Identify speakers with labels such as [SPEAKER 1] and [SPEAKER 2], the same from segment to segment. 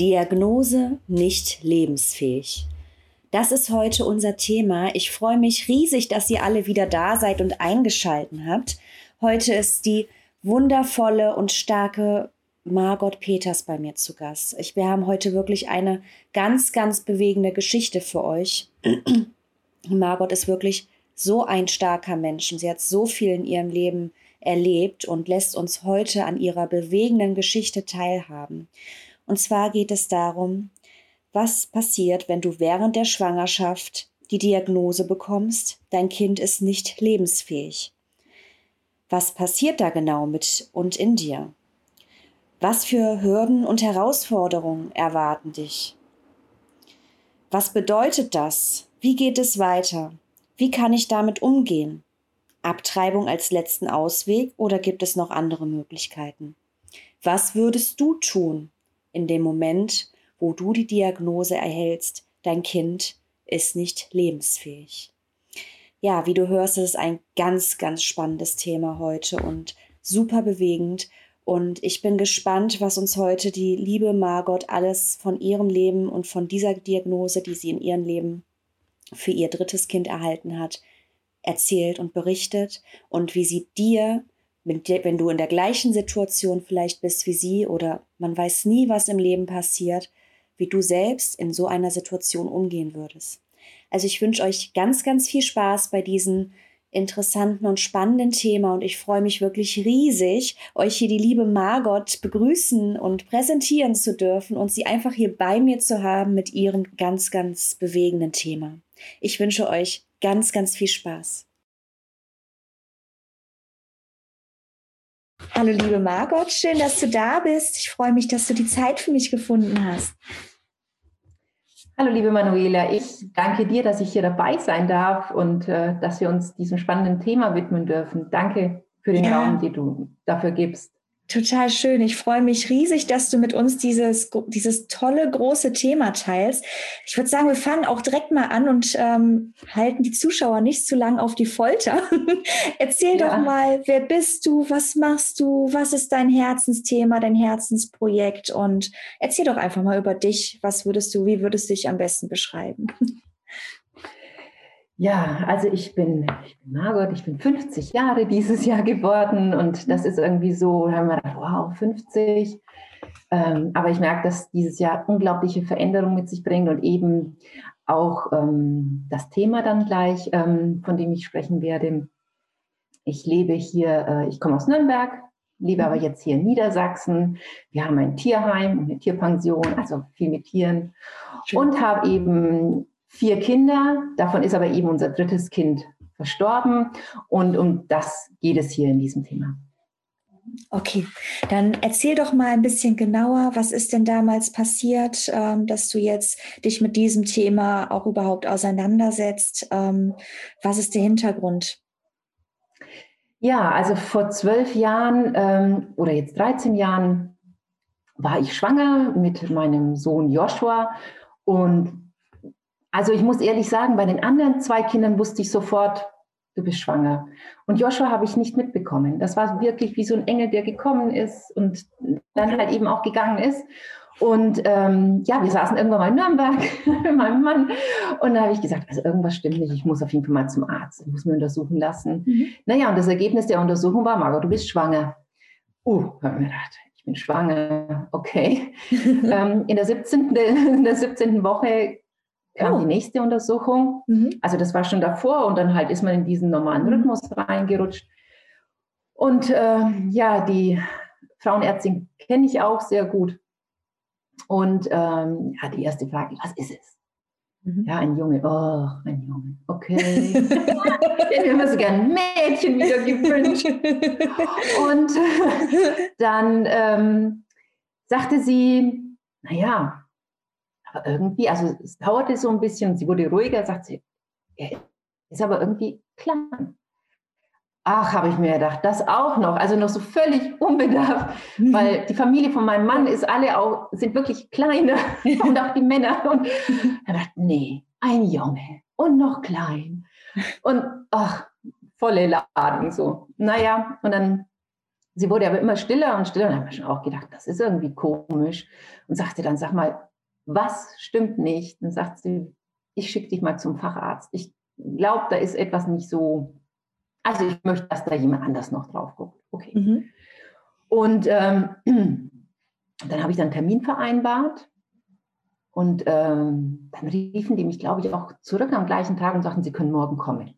[SPEAKER 1] Diagnose nicht lebensfähig. Das ist heute unser Thema. Ich freue mich riesig, dass ihr alle wieder da seid und eingeschalten habt. Heute ist die wundervolle und starke Margot Peters bei mir zu Gast. Ich, wir haben heute wirklich eine ganz, ganz bewegende Geschichte für euch. Margot ist wirklich so ein starker Mensch sie hat so viel in ihrem Leben erlebt und lässt uns heute an ihrer bewegenden Geschichte teilhaben. Und zwar geht es darum, was passiert, wenn du während der Schwangerschaft die Diagnose bekommst, dein Kind ist nicht lebensfähig. Was passiert da genau mit und in dir? Was für Hürden und Herausforderungen erwarten dich? Was bedeutet das? Wie geht es weiter? Wie kann ich damit umgehen? Abtreibung als letzten Ausweg oder gibt es noch andere Möglichkeiten? Was würdest du tun, in dem Moment, wo du die Diagnose erhältst, dein Kind ist nicht lebensfähig. Ja, wie du hörst, es ist ein ganz, ganz spannendes Thema heute und super bewegend. Und ich bin gespannt, was uns heute die liebe Margot alles von ihrem Leben und von dieser Diagnose, die sie in ihrem Leben für ihr drittes Kind erhalten hat, erzählt und berichtet und wie sie dir wenn du in der gleichen Situation vielleicht bist wie sie oder man weiß nie, was im Leben passiert, wie du selbst in so einer Situation umgehen würdest. Also ich wünsche euch ganz, ganz viel Spaß bei diesem interessanten und spannenden Thema und ich freue mich wirklich riesig, euch hier die liebe Margot begrüßen und präsentieren zu dürfen und sie einfach hier bei mir zu haben mit ihrem ganz, ganz bewegenden Thema. Ich wünsche euch ganz, ganz viel Spaß. Hallo liebe Margot, schön, dass du da bist. Ich freue mich, dass du die Zeit für mich gefunden hast.
[SPEAKER 2] Hallo liebe Manuela, ich danke dir, dass ich hier dabei sein darf und äh, dass wir uns diesem spannenden Thema widmen dürfen. Danke für den ja. Raum, den du dafür gibst.
[SPEAKER 1] Total schön. Ich freue mich riesig, dass du mit uns dieses, dieses tolle, große Thema teilst. Ich würde sagen, wir fangen auch direkt mal an und ähm, halten die Zuschauer nicht zu lang auf die Folter. Erzähl ja. doch mal, wer bist du, was machst du, was ist dein Herzensthema, dein Herzensprojekt und erzähl doch einfach mal über dich. Was würdest du, wie würdest du dich am besten beschreiben?
[SPEAKER 2] Ja, also ich bin, ich bin Margot, ich bin 50 Jahre dieses Jahr geworden und das ist irgendwie so, haben wir gedacht, wow, 50. Ähm, aber ich merke, dass dieses Jahr unglaubliche Veränderungen mit sich bringt und eben auch ähm, das Thema dann gleich, ähm, von dem ich sprechen werde. Ich lebe hier, äh, ich komme aus Nürnberg, lebe aber mhm. jetzt hier in Niedersachsen. Wir haben ein Tierheim eine Tierpension, also viel mit Tieren. Schön. Und habe eben vier Kinder, davon ist aber eben unser drittes Kind verstorben und um das geht es hier in diesem Thema.
[SPEAKER 1] Okay, dann erzähl doch mal ein bisschen genauer, was ist denn damals passiert, ähm, dass du jetzt dich mit diesem Thema auch überhaupt auseinandersetzt? Ähm, was ist der Hintergrund?
[SPEAKER 2] Ja, also vor zwölf Jahren ähm, oder jetzt 13 Jahren war ich schwanger mit meinem Sohn Joshua und also ich muss ehrlich sagen, bei den anderen zwei Kindern wusste ich sofort, du bist schwanger. Und Joshua habe ich nicht mitbekommen. Das war wirklich wie so ein Engel, der gekommen ist und dann halt eben auch gegangen ist. Und ähm, ja, wir saßen irgendwann mal in Nürnberg mit meinem Mann. Und da habe ich gesagt, also irgendwas stimmt nicht, ich muss auf jeden Fall mal zum Arzt, ich muss mir untersuchen lassen. Mhm. Naja, und das Ergebnis der Untersuchung war, Margot, du bist schwanger. Uh, habe ich mir gedacht, ich bin schwanger, okay. ähm, in, der 17., in der 17. Woche kam oh. die nächste Untersuchung. Mhm. Also das war schon davor und dann halt ist man in diesen normalen mhm. Rhythmus reingerutscht. Und äh, ja, die Frauenärztin kenne ich auch sehr gut. Und ähm, ja, die erste Frage, was ist es? Mhm. Ja, ein Junge, oh, ein Junge, okay. ich hätte mir so gern ein Mädchen wieder gewünscht. Und dann ähm, sagte sie, naja, aber irgendwie, also es dauerte so ein bisschen, sie wurde ruhiger, sagt sie, er ist aber irgendwie klein. Ach, habe ich mir gedacht, das auch noch, also noch so völlig unbedarft, mhm. weil die Familie von meinem Mann ist alle auch, sind wirklich kleine und auch die Männer. Und er dachte, nee, ein Junge und noch klein. Und ach, volle Ladung so. Naja, und dann, sie wurde aber immer stiller und stiller. Und dann habe ich schon auch gedacht, das ist irgendwie komisch. Und sagte dann, sag mal, was stimmt nicht? Dann sagt sie, ich schicke dich mal zum Facharzt. Ich glaube, da ist etwas nicht so also ich möchte, dass da jemand anders noch drauf guckt. Okay. Mhm. Und ähm, dann habe ich dann einen Termin vereinbart. Und ähm, dann riefen die mich, glaube ich, auch zurück am gleichen Tag und sagten, sie können morgen kommen.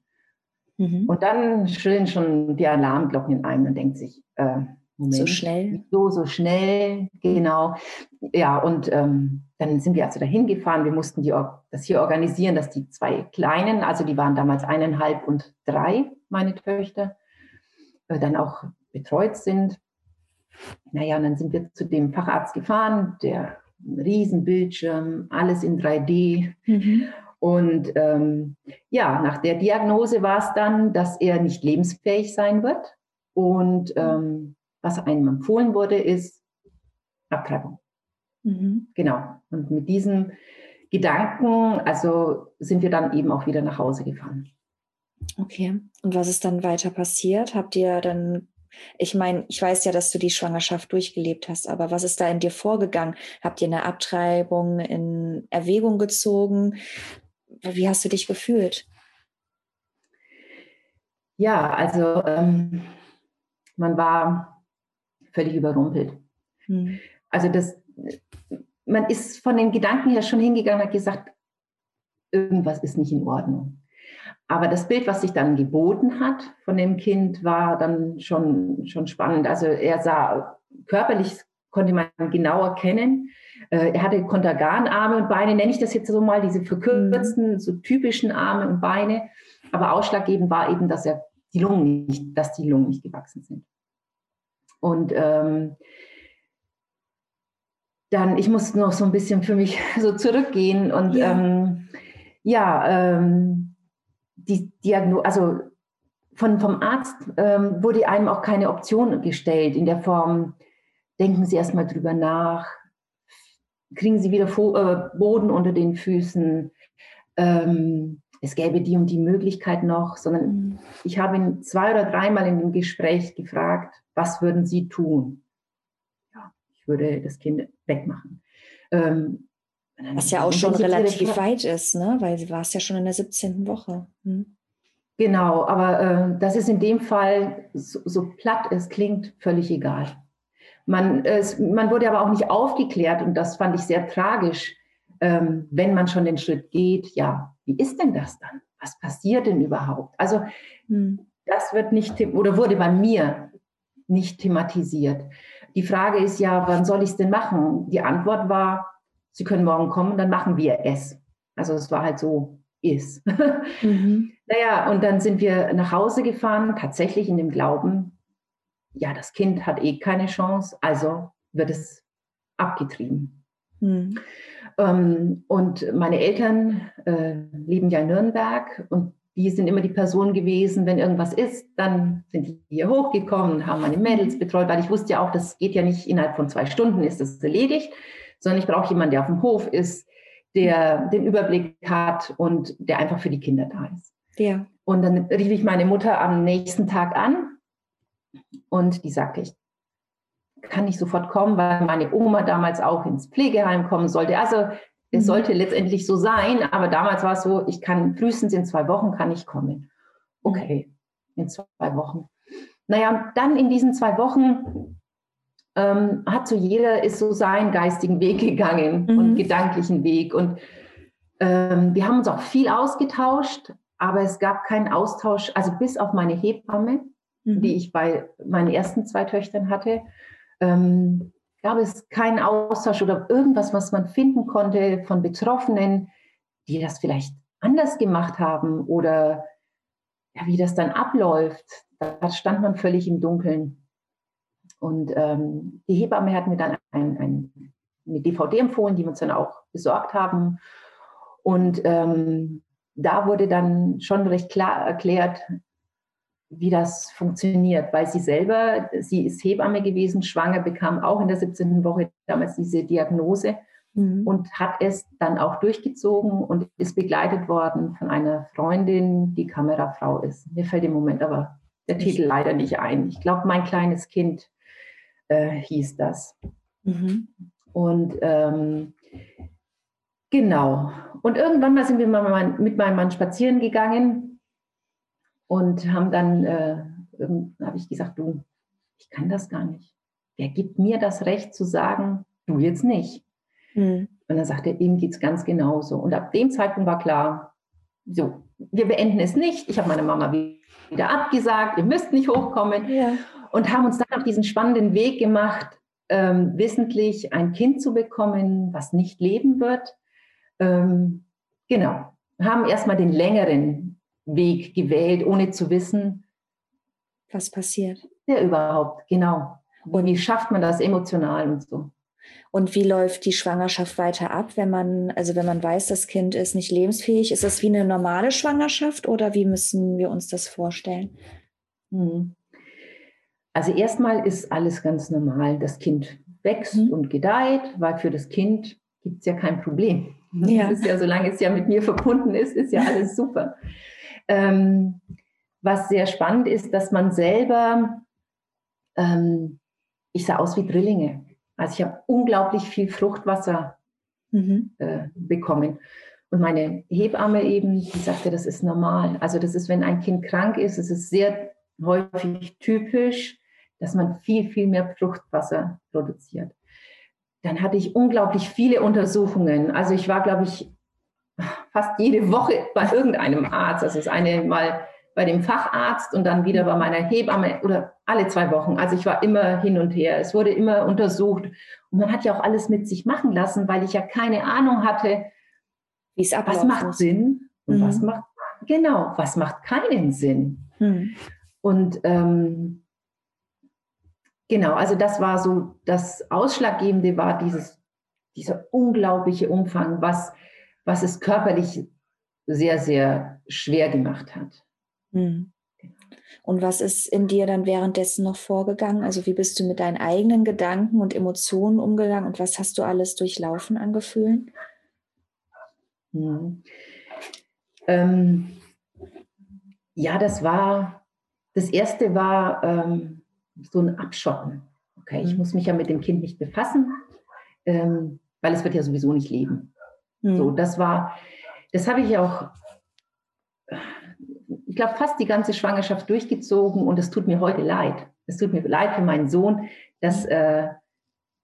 [SPEAKER 2] Mhm. Und dann schrillen schon die Alarmglocken ein und denkt sich, äh,
[SPEAKER 1] Moment, so schnell.
[SPEAKER 2] So, so schnell, genau. Ja, und ähm, dann sind wir also dahin gefahren. Wir mussten die, das hier organisieren, dass die zwei Kleinen, also die waren damals eineinhalb und drei, meine Töchter, äh, dann auch betreut sind. Naja, und dann sind wir zu dem Facharzt gefahren, der Riesenbildschirm, alles in 3D. Mhm. Und ähm, ja, nach der Diagnose war es dann, dass er nicht lebensfähig sein wird. Und ähm, was einem empfohlen wurde, ist Abtreibung. Mhm. Genau. Und mit diesem Gedanken, also sind wir dann eben auch wieder nach Hause gefahren.
[SPEAKER 1] Okay. Und was ist dann weiter passiert? Habt ihr dann, ich meine, ich weiß ja, dass du die Schwangerschaft durchgelebt hast, aber was ist da in dir vorgegangen? Habt ihr eine Abtreibung in Erwägung gezogen? Wie hast du dich gefühlt?
[SPEAKER 2] Ja, also ähm, man war völlig überrumpelt. Hm. Also das, man ist von den Gedanken her schon hingegangen und hat gesagt, irgendwas ist nicht in Ordnung. Aber das Bild, was sich dann geboten hat von dem Kind, war dann schon, schon spannend. Also er sah körperlich, konnte man genau erkennen. Äh, er hatte Kontergan-Arme und Beine, nenne ich das jetzt so mal, diese verkürzten, mhm. so typischen Arme und Beine. Aber ausschlaggebend war eben, dass er die Lungen nicht, dass die Lungen nicht gewachsen sind. Und ähm, dann, ich musste noch so ein bisschen für mich so zurückgehen und ja, ähm, ja ähm, die Diagnose, also von, vom Arzt ähm, wurde einem auch keine Option gestellt in der Form, denken Sie erstmal drüber nach, kriegen Sie wieder Fo äh, Boden unter den Füßen, ähm, es gäbe die und die Möglichkeit noch, sondern mhm. ich habe ihn zwei oder dreimal in dem Gespräch gefragt, was würden Sie tun? Ja, ich würde das Kind wegmachen. Ähm,
[SPEAKER 1] was ja auch schon relativ weit ist, ne? weil sie war es ja schon in der 17. Woche. Hm.
[SPEAKER 2] Genau, aber äh, das ist in dem Fall, so, so, platt es klingt, völlig egal. Man, es, man wurde aber auch nicht aufgeklärt und das fand ich sehr tragisch, ähm, wenn man schon den Schritt geht, ja, wie ist denn das dann? Was passiert denn überhaupt? Also hm. das wird nicht oder wurde bei mir nicht thematisiert. Die Frage ist ja, wann soll ich es denn machen? Die Antwort war, Sie können morgen kommen, dann machen wir es. Also es war halt so, ist. Mhm. naja, und dann sind wir nach Hause gefahren, tatsächlich in dem Glauben, ja, das Kind hat eh keine Chance, also wird es abgetrieben. Mhm. Ähm, und meine Eltern äh, leben ja in Nürnberg und die sind immer die Person gewesen, wenn irgendwas ist, dann sind die hier hochgekommen, haben meine Mädels betreut, weil ich wusste ja auch, das geht ja nicht innerhalb von zwei Stunden, ist das erledigt, sondern ich brauche jemanden, der auf dem Hof ist, der den Überblick hat und der einfach für die Kinder da ist. Ja. Und dann rief ich meine Mutter am nächsten Tag an und die sagte, ich kann nicht sofort kommen, weil meine Oma damals auch ins Pflegeheim kommen sollte. Also es mhm. sollte letztendlich so sein, aber damals war es so, ich kann frühestens in zwei Wochen kann ich kommen. Okay, in zwei Wochen. Naja, dann in diesen zwei Wochen ähm, hat so jeder ist so seinen geistigen Weg gegangen mhm. und gedanklichen Weg. Und ähm, wir haben uns auch viel ausgetauscht, aber es gab keinen Austausch, also bis auf meine Hebamme, mhm. die ich bei meinen ersten zwei Töchtern hatte, ähm, gab es keinen Austausch oder irgendwas, was man finden konnte von Betroffenen, die das vielleicht anders gemacht haben oder ja, wie das dann abläuft, da stand man völlig im Dunkeln. Und ähm, die Hebamme hat mir dann ein, ein, eine DVD empfohlen, die wir uns dann auch besorgt haben. Und ähm, da wurde dann schon recht klar erklärt, wie das funktioniert, weil sie selber, sie ist Hebamme gewesen, schwanger, bekam auch in der 17. Woche damals diese Diagnose mhm. und hat es dann auch durchgezogen und ist begleitet worden von einer Freundin, die Kamerafrau ist. Mir fällt im Moment aber der ich Titel leider nicht ein. Ich glaube, mein kleines Kind äh, hieß das. Mhm. Und ähm, genau. Und irgendwann mal sind wir mit meinem Mann spazieren gegangen und haben dann, äh, habe ich gesagt, du, ich kann das gar nicht. Wer gibt mir das Recht zu sagen, du jetzt nicht? Mhm. Und dann sagte er, ihm geht es ganz genauso. Und ab dem Zeitpunkt war klar, so, wir beenden es nicht. Ich habe meine Mama wieder abgesagt, ihr müsst nicht hochkommen. Ja. Und haben uns dann auf diesen spannenden Weg gemacht, ähm, wissentlich ein Kind zu bekommen, was nicht leben wird. Ähm, genau, haben erstmal den längeren Weg gewählt, ohne zu wissen,
[SPEAKER 1] was passiert.
[SPEAKER 2] Ja, überhaupt, genau. Und wie schafft man das emotional und so?
[SPEAKER 1] Und wie läuft die Schwangerschaft weiter ab, wenn man, also wenn man weiß, das Kind ist nicht lebensfähig? Ist das wie eine normale Schwangerschaft oder wie müssen wir uns das vorstellen? Hm.
[SPEAKER 2] Also erstmal ist alles ganz normal. Das Kind wächst mhm. und gedeiht, weil für das Kind gibt es ja kein Problem. Ja. Das ist ja, solange es ja mit mir verbunden ist, ist ja alles super. Ähm, was sehr spannend ist, dass man selber, ähm, ich sah aus wie Drillinge. Also ich habe unglaublich viel Fruchtwasser mhm. äh, bekommen. Und meine Hebamme eben, die sagte, das ist normal. Also das ist, wenn ein Kind krank ist, es ist sehr häufig typisch, dass man viel, viel mehr Fruchtwasser produziert. Dann hatte ich unglaublich viele Untersuchungen. Also ich war, glaube ich, fast jede Woche bei irgendeinem Arzt. Also das eine Mal bei dem Facharzt und dann wieder bei meiner Hebamme oder alle zwei Wochen. Also ich war immer hin und her. Es wurde immer untersucht. Und man hat ja auch alles mit sich machen lassen, weil ich ja keine Ahnung hatte, wie es was macht Sinn und mhm. was macht, genau, was macht keinen Sinn. Mhm. Und ähm, genau, also das war so, das Ausschlaggebende war dieses, dieser unglaubliche Umfang, was, was es körperlich sehr, sehr schwer gemacht hat.
[SPEAKER 1] Mhm. Und was ist in dir dann währenddessen noch vorgegangen? Also wie bist du mit deinen eigenen Gedanken und Emotionen umgegangen und was hast du alles durchlaufen an Gefühlen?
[SPEAKER 2] Mhm. Ähm, ja, das war, das erste war ähm, so ein Abschotten. Okay, ich mhm. muss mich ja mit dem Kind nicht befassen, ähm, weil es wird ja sowieso nicht leben. Mhm. So, das war, das habe ich auch ich glaube, fast die ganze Schwangerschaft durchgezogen und es tut mir heute leid. Es tut mir leid für meinen Sohn, dass, äh,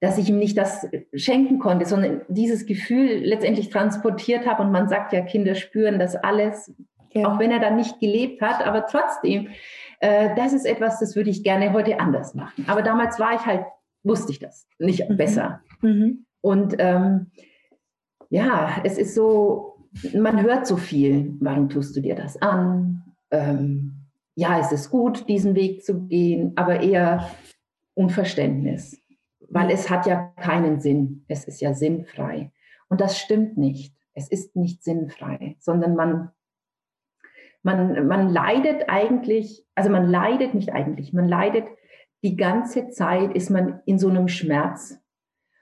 [SPEAKER 2] dass ich ihm nicht das schenken konnte, sondern dieses Gefühl letztendlich transportiert habe. Und man sagt ja, Kinder spüren das alles, ja. auch wenn er dann nicht gelebt hat, aber trotzdem, äh, das ist etwas, das würde ich gerne heute anders machen. Aber damals war ich halt, wusste ich das nicht mhm. besser. Mhm. Und ähm, ja, es ist so, man hört so viel. Warum tust du dir das an? ähm, ja, es ist gut, diesen Weg zu gehen, aber eher Unverständnis, weil es hat ja keinen Sinn. Es ist ja sinnfrei. Und das stimmt nicht. Es ist nicht sinnfrei, sondern man, man, man leidet eigentlich, also man leidet nicht eigentlich, man leidet die ganze Zeit, ist man in so einem Schmerz.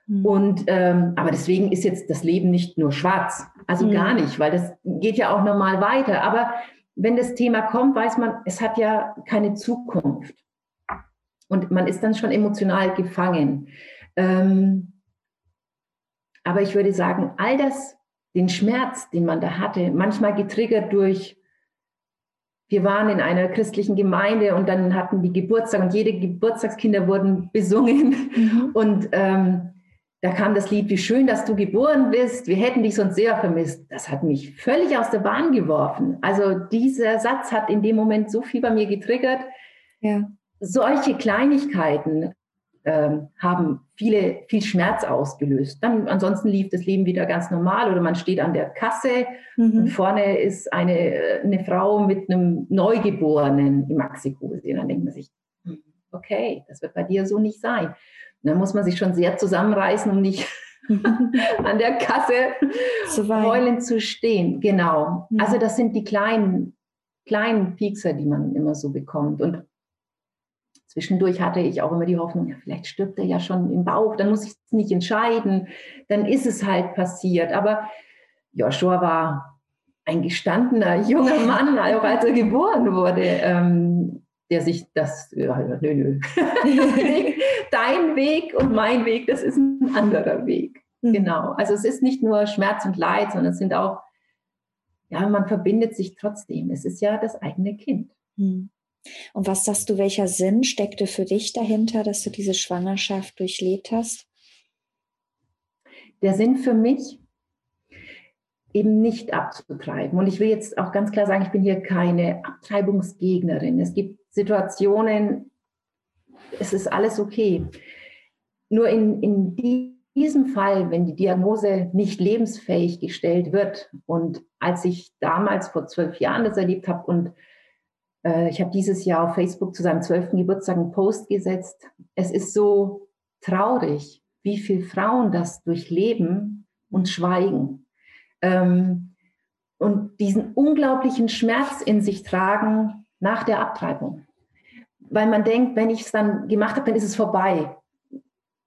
[SPEAKER 2] Mhm. Und ähm, aber deswegen ist jetzt das Leben nicht nur schwarz, also mhm. gar nicht, weil das geht ja auch normal weiter. Aber wenn das Thema kommt, weiß man, es hat ja keine Zukunft. Und man ist dann schon emotional gefangen. Ähm, aber ich würde sagen, all das, den Schmerz, den man da hatte, manchmal getriggert durch, wir waren in einer christlichen Gemeinde und dann hatten die Geburtstag und jede Geburtstagskinder wurden besungen. Mhm. Und ähm, da kam das Lied, wie schön, dass du geboren bist, wir hätten dich sonst sehr vermisst. Das hat mich völlig aus der Bahn geworfen. Also dieser Satz hat in dem Moment so viel bei mir getriggert. Ja. Solche Kleinigkeiten, ähm, haben viele, viel Schmerz ausgelöst. Dann ansonsten lief das Leben wieder ganz normal oder man steht an der Kasse mhm. und vorne ist eine, eine Frau mit einem Neugeborenen im Maxikose. Dann denkt man sich, hm, okay, das wird bei dir so nicht sein. Dann muss man sich schon sehr zusammenreißen, um nicht an der Kasse zu heulend zu stehen. Genau. Mhm. Also das sind die kleinen, kleinen Piekser, die man immer so bekommt. Und Zwischendurch hatte ich auch immer die Hoffnung, ja, vielleicht stirbt er ja schon im Bauch, dann muss ich es nicht entscheiden, dann ist es halt passiert. Aber Joshua war ein gestandener junger Mann, auch als er geboren wurde, ähm, der sich das, ja, nö, nö. dein Weg und mein Weg, das ist ein anderer Weg. Mhm. Genau. Also es ist nicht nur Schmerz und Leid, sondern es sind auch, ja, man verbindet sich trotzdem. Es ist ja das eigene Kind. Mhm.
[SPEAKER 1] Und was sagst du, welcher Sinn steckte für dich dahinter, dass du diese Schwangerschaft durchlebt hast?
[SPEAKER 2] Der Sinn für mich, eben nicht abzutreiben. Und ich will jetzt auch ganz klar sagen, ich bin hier keine Abtreibungsgegnerin. Es gibt Situationen, es ist alles okay. Nur in, in diesem Fall, wenn die Diagnose nicht lebensfähig gestellt wird und als ich damals vor zwölf Jahren das erlebt habe und äh, ich habe dieses Jahr auf Facebook zu seinem zwölften Geburtstag einen Post gesetzt. Es ist so traurig, wie viele Frauen das durchleben und schweigen. Ähm, und diesen unglaublichen Schmerz in sich tragen nach der Abtreibung. Weil man denkt, wenn ich es dann gemacht habe, dann ist es vorbei.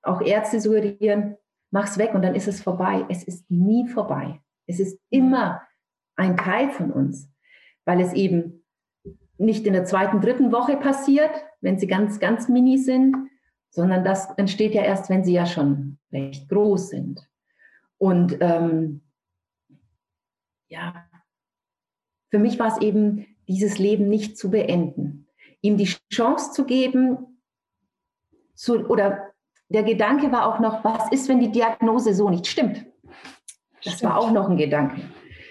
[SPEAKER 2] Auch Ärzte suggerieren, mach's weg und dann ist es vorbei. Es ist nie vorbei. Es ist immer ein Teil von uns, weil es eben nicht in der zweiten, dritten Woche passiert, wenn sie ganz, ganz mini sind, sondern das entsteht ja erst, wenn sie ja schon recht groß sind. Und ähm, ja, für mich war es eben, dieses Leben nicht zu beenden, ihm die Chance zu geben, zu, oder der Gedanke war auch noch, was ist, wenn die Diagnose so nicht stimmt? Das stimmt. war auch noch ein Gedanke.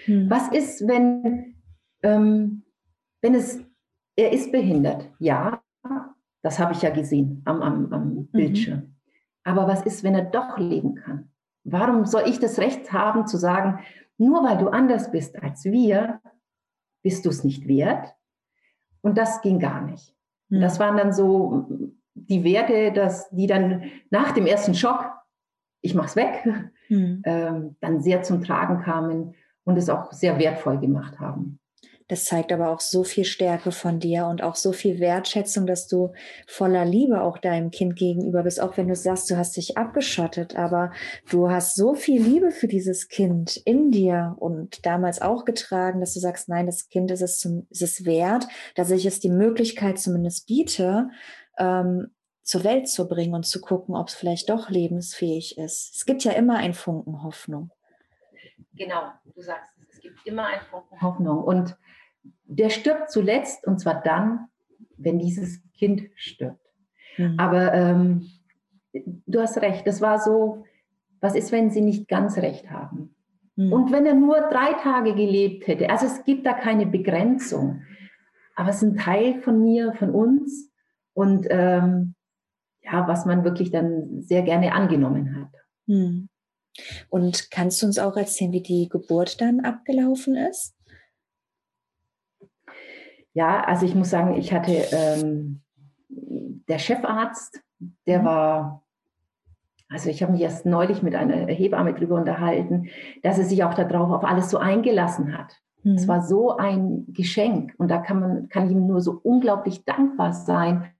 [SPEAKER 2] Hm. Was ist, wenn, ähm, wenn es er ist behindert, ja, das habe ich ja gesehen am, am, am mhm. Bildschirm. Aber was ist, wenn er doch leben kann? Warum soll ich das Recht haben zu sagen, nur weil du anders bist als wir, bist du es nicht wert? Und das ging gar nicht. Mhm. Das waren dann so die Werte, dass die dann nach dem ersten Schock, ich mach's weg, mhm. ähm, dann sehr zum Tragen kamen und es auch sehr wertvoll gemacht haben.
[SPEAKER 1] Das zeigt aber auch so viel Stärke von dir und auch so viel Wertschätzung, dass du voller Liebe auch deinem Kind gegenüber bist, auch wenn du sagst, du hast dich abgeschottet, aber du hast so viel Liebe für dieses Kind in dir und damals auch getragen, dass du sagst, nein, das Kind ist es, zum, ist es wert, dass ich es die Möglichkeit zumindest biete, ähm, zur Welt zu bringen und zu gucken, ob es vielleicht doch lebensfähig ist. Es gibt ja immer ein Funken Hoffnung.
[SPEAKER 2] Genau, du sagst es, es gibt immer ein Funken Hoffnung. Und der stirbt zuletzt und zwar dann, wenn dieses Kind stirbt. Mhm. Aber ähm, du hast recht, das war so, was ist, wenn sie nicht ganz recht haben? Mhm. Und wenn er nur drei Tage gelebt hätte, also es gibt da keine Begrenzung, aber es ist ein Teil von mir, von uns und ähm, ja, was man wirklich dann sehr gerne angenommen hat. Mhm.
[SPEAKER 1] Und kannst du uns auch erzählen, wie die Geburt dann abgelaufen ist?
[SPEAKER 2] Ja, also ich muss sagen, ich hatte ähm, der Chefarzt, der mhm. war, also ich habe mich erst neulich mit einer Hebamme drüber unterhalten, dass er sich auch darauf auf alles so eingelassen hat. Mhm. Es war so ein Geschenk und da kann man, kann ich ihm nur so unglaublich dankbar sein.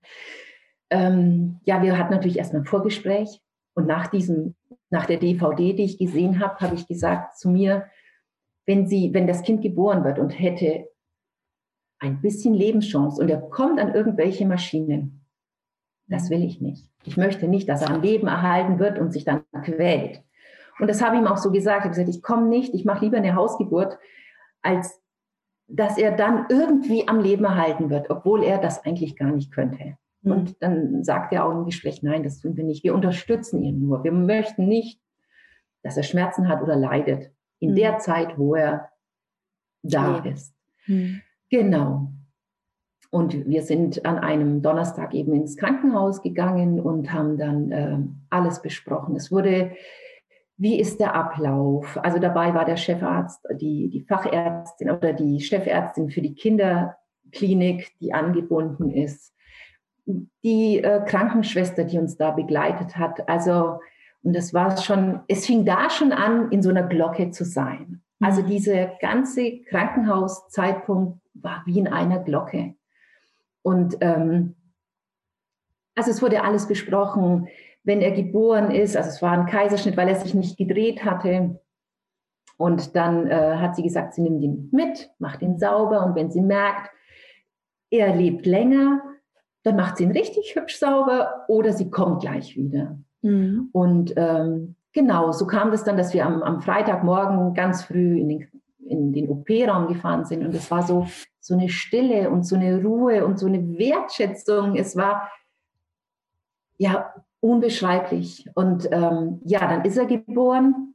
[SPEAKER 2] Ähm, ja, wir hatten natürlich erst ein Vorgespräch und nach diesem, nach der DVD, die ich gesehen habe, habe ich gesagt zu mir, wenn sie, wenn das Kind geboren wird und hätte ein bisschen Lebenschance und er kommt an irgendwelche Maschinen. Das will ich nicht. Ich möchte nicht, dass er am Leben erhalten wird und sich dann quält. Und das habe ich ihm auch so gesagt. Ich habe gesagt, ich komme nicht, ich mache lieber eine Hausgeburt, als dass er dann irgendwie am Leben erhalten wird, obwohl er das eigentlich gar nicht könnte. Mhm. Und dann sagt er auch im Gespräch, nein, das tun wir nicht. Wir unterstützen ihn nur. Wir möchten nicht, dass er Schmerzen hat oder leidet in mhm. der Zeit, wo er da okay. ist. Genau. Und wir sind an einem Donnerstag eben ins Krankenhaus gegangen und haben dann äh, alles besprochen. Es wurde, wie ist der Ablauf? Also dabei war der Chefarzt, die, die Fachärztin oder die Chefärztin für die Kinderklinik, die angebunden ist, die äh, Krankenschwester, die uns da begleitet hat. Also, und das war schon, es fing da schon an, in so einer Glocke zu sein. Also mhm. dieser ganze Krankenhauszeitpunkt war wie in einer Glocke. Und ähm, also es wurde alles besprochen, wenn er geboren ist, also es war ein Kaiserschnitt, weil er sich nicht gedreht hatte. Und dann äh, hat sie gesagt, sie nimmt ihn mit, macht ihn sauber und wenn sie merkt, er lebt länger, dann macht sie ihn richtig hübsch sauber oder sie kommt gleich wieder. Mhm. Und ähm, genau, so kam das dann, dass wir am, am Freitagmorgen ganz früh in den, in den OP-Raum gefahren sind und es war so so eine Stille und so eine Ruhe und so eine Wertschätzung. Es war ja unbeschreiblich. Und ähm, ja, dann ist er geboren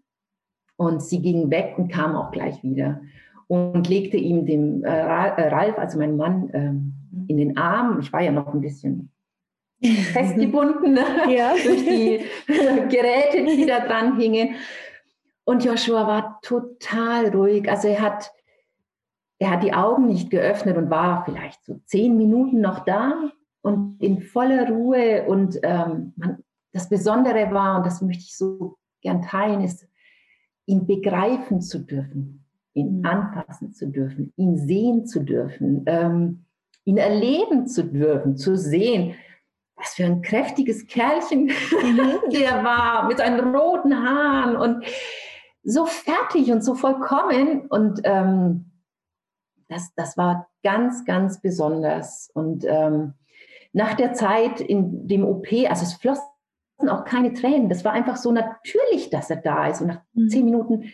[SPEAKER 2] und sie ging weg und kam auch gleich wieder und legte ihm dem äh, äh Ralf, also mein Mann, ähm, in den Arm. Ich war ja noch ein bisschen festgebunden ne? ja. durch die Geräte, die da dran hingen. Und Joshua war total ruhig. Also er hat er hat die Augen nicht geöffnet und war vielleicht so zehn Minuten noch da und in voller Ruhe. Und ähm, man, das Besondere war, und das möchte ich so gern teilen, ist, ihn begreifen zu dürfen, ihn mhm. anfassen zu dürfen, ihn sehen zu dürfen, ähm, ihn erleben zu dürfen, zu sehen, was für ein kräftiges Kerlchen mhm. der war, mit seinen roten Haaren und so fertig und so vollkommen. Und ähm, das, das war ganz, ganz besonders. Und ähm, nach der Zeit in dem OP, also es flossen auch keine Tränen, das war einfach so natürlich, dass er da ist. Und nach mhm. zehn Minuten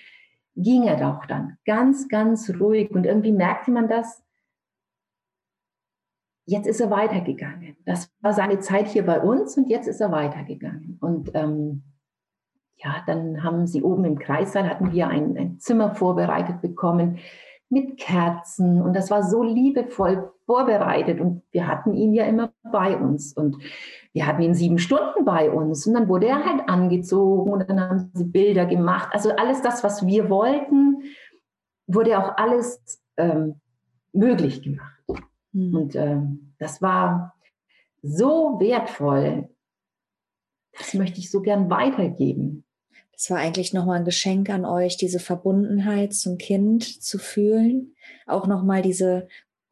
[SPEAKER 2] ging er doch dann ganz, ganz ruhig. Und irgendwie merkte man das, jetzt ist er weitergegangen. Das war seine Zeit hier bei uns und jetzt ist er weitergegangen. Und ähm, ja, dann haben sie oben im Kreissaal, hatten wir ein, ein Zimmer vorbereitet bekommen mit Kerzen und das war so liebevoll vorbereitet und wir hatten ihn ja immer bei uns und wir hatten ihn sieben Stunden bei uns und dann wurde er halt angezogen und dann haben sie Bilder gemacht. Also alles das, was wir wollten, wurde auch alles ähm, möglich gemacht. Mhm. Und ähm, das war so wertvoll. Das möchte ich so gern weitergeben.
[SPEAKER 1] Es war eigentlich nochmal ein Geschenk an euch, diese Verbundenheit zum Kind zu fühlen. Auch nochmal diese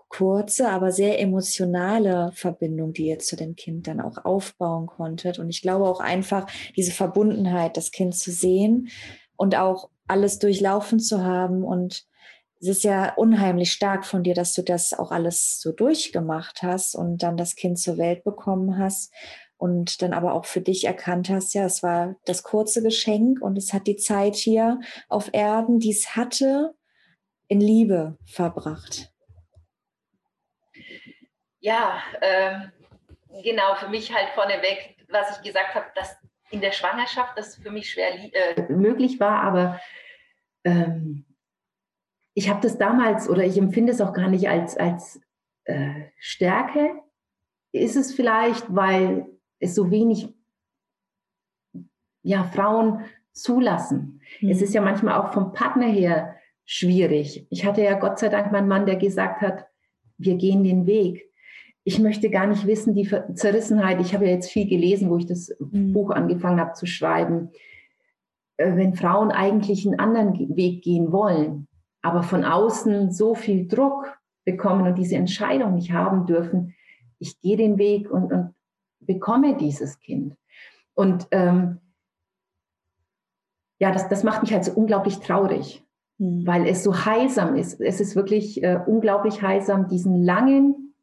[SPEAKER 1] kurze, aber sehr emotionale Verbindung, die ihr zu dem Kind dann auch aufbauen konntet. Und ich glaube auch einfach diese Verbundenheit, das Kind zu sehen und auch alles durchlaufen zu haben. Und es ist ja unheimlich stark von dir, dass du das auch alles so durchgemacht hast und dann das Kind zur Welt bekommen hast und dann aber auch für dich erkannt hast, ja, es war das kurze Geschenk und es hat die Zeit hier auf Erden, die es hatte, in Liebe verbracht.
[SPEAKER 2] Ja, ähm, genau, für mich halt vorneweg, was ich gesagt habe, dass in der Schwangerschaft das für mich schwer äh, möglich war, aber ähm, ich habe das damals oder ich empfinde es auch gar nicht als, als äh, Stärke. Ist es vielleicht, weil es so wenig ja, Frauen zulassen. Mhm. Es ist ja manchmal auch vom Partner her schwierig. Ich hatte ja Gott sei Dank meinen Mann, der gesagt hat, wir gehen den Weg. Ich möchte gar nicht wissen, die Zerrissenheit, ich habe ja jetzt viel gelesen, wo ich das mhm. Buch angefangen habe zu schreiben, äh, wenn Frauen eigentlich einen anderen Weg gehen wollen, aber von außen so viel Druck bekommen und diese Entscheidung nicht haben dürfen, ich gehe den Weg und, und bekomme dieses Kind. Und ähm, ja, das, das macht mich halt so unglaublich traurig, mhm. weil es so heilsam ist. Es ist wirklich äh, unglaublich heilsam, diesen langen,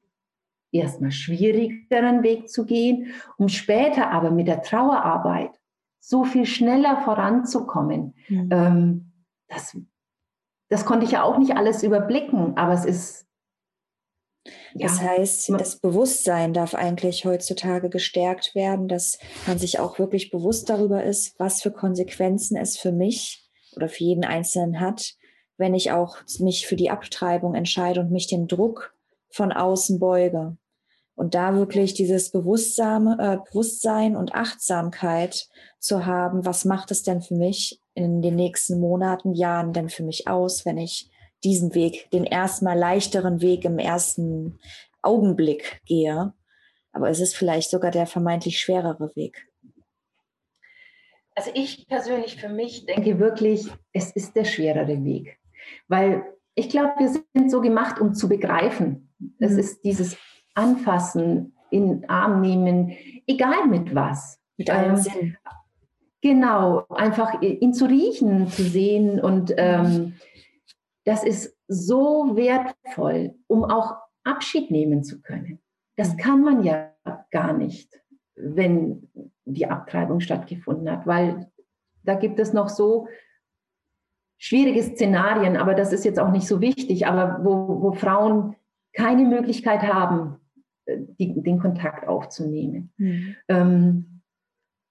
[SPEAKER 2] erstmal schwierigeren Weg zu gehen, um später aber mit der Trauerarbeit so viel schneller voranzukommen. Mhm. Ähm, das, das konnte ich ja auch nicht alles überblicken, aber es ist
[SPEAKER 1] das ja. heißt, das Bewusstsein darf eigentlich heutzutage gestärkt werden, dass man sich auch wirklich bewusst darüber ist, was für Konsequenzen es für mich oder für jeden Einzelnen hat, wenn ich auch mich für die Abtreibung entscheide und mich dem Druck von außen beuge. Und da wirklich dieses Bewusstsein, äh, Bewusstsein und Achtsamkeit zu haben, was macht es denn für mich in den nächsten Monaten, Jahren denn für mich aus, wenn ich diesen Weg, den erstmal leichteren Weg im ersten Augenblick gehe. Aber es ist vielleicht sogar der vermeintlich schwerere Weg.
[SPEAKER 2] Also ich persönlich für mich denke wirklich, es ist der schwerere Weg. Weil ich glaube, wir sind so gemacht, um zu begreifen. Es mhm. ist dieses Anfassen, in Arm nehmen, egal mit was.
[SPEAKER 1] Mit einem ähm.
[SPEAKER 2] Genau, einfach ihn zu riechen, zu sehen und ähm, das ist so wertvoll, um auch Abschied nehmen zu können. Das mhm. kann man ja gar nicht, wenn die Abtreibung stattgefunden hat, weil da gibt es noch so schwierige Szenarien, aber das ist jetzt auch nicht so wichtig, aber wo, wo Frauen keine Möglichkeit haben, äh, die, den Kontakt aufzunehmen. Mhm. Ähm,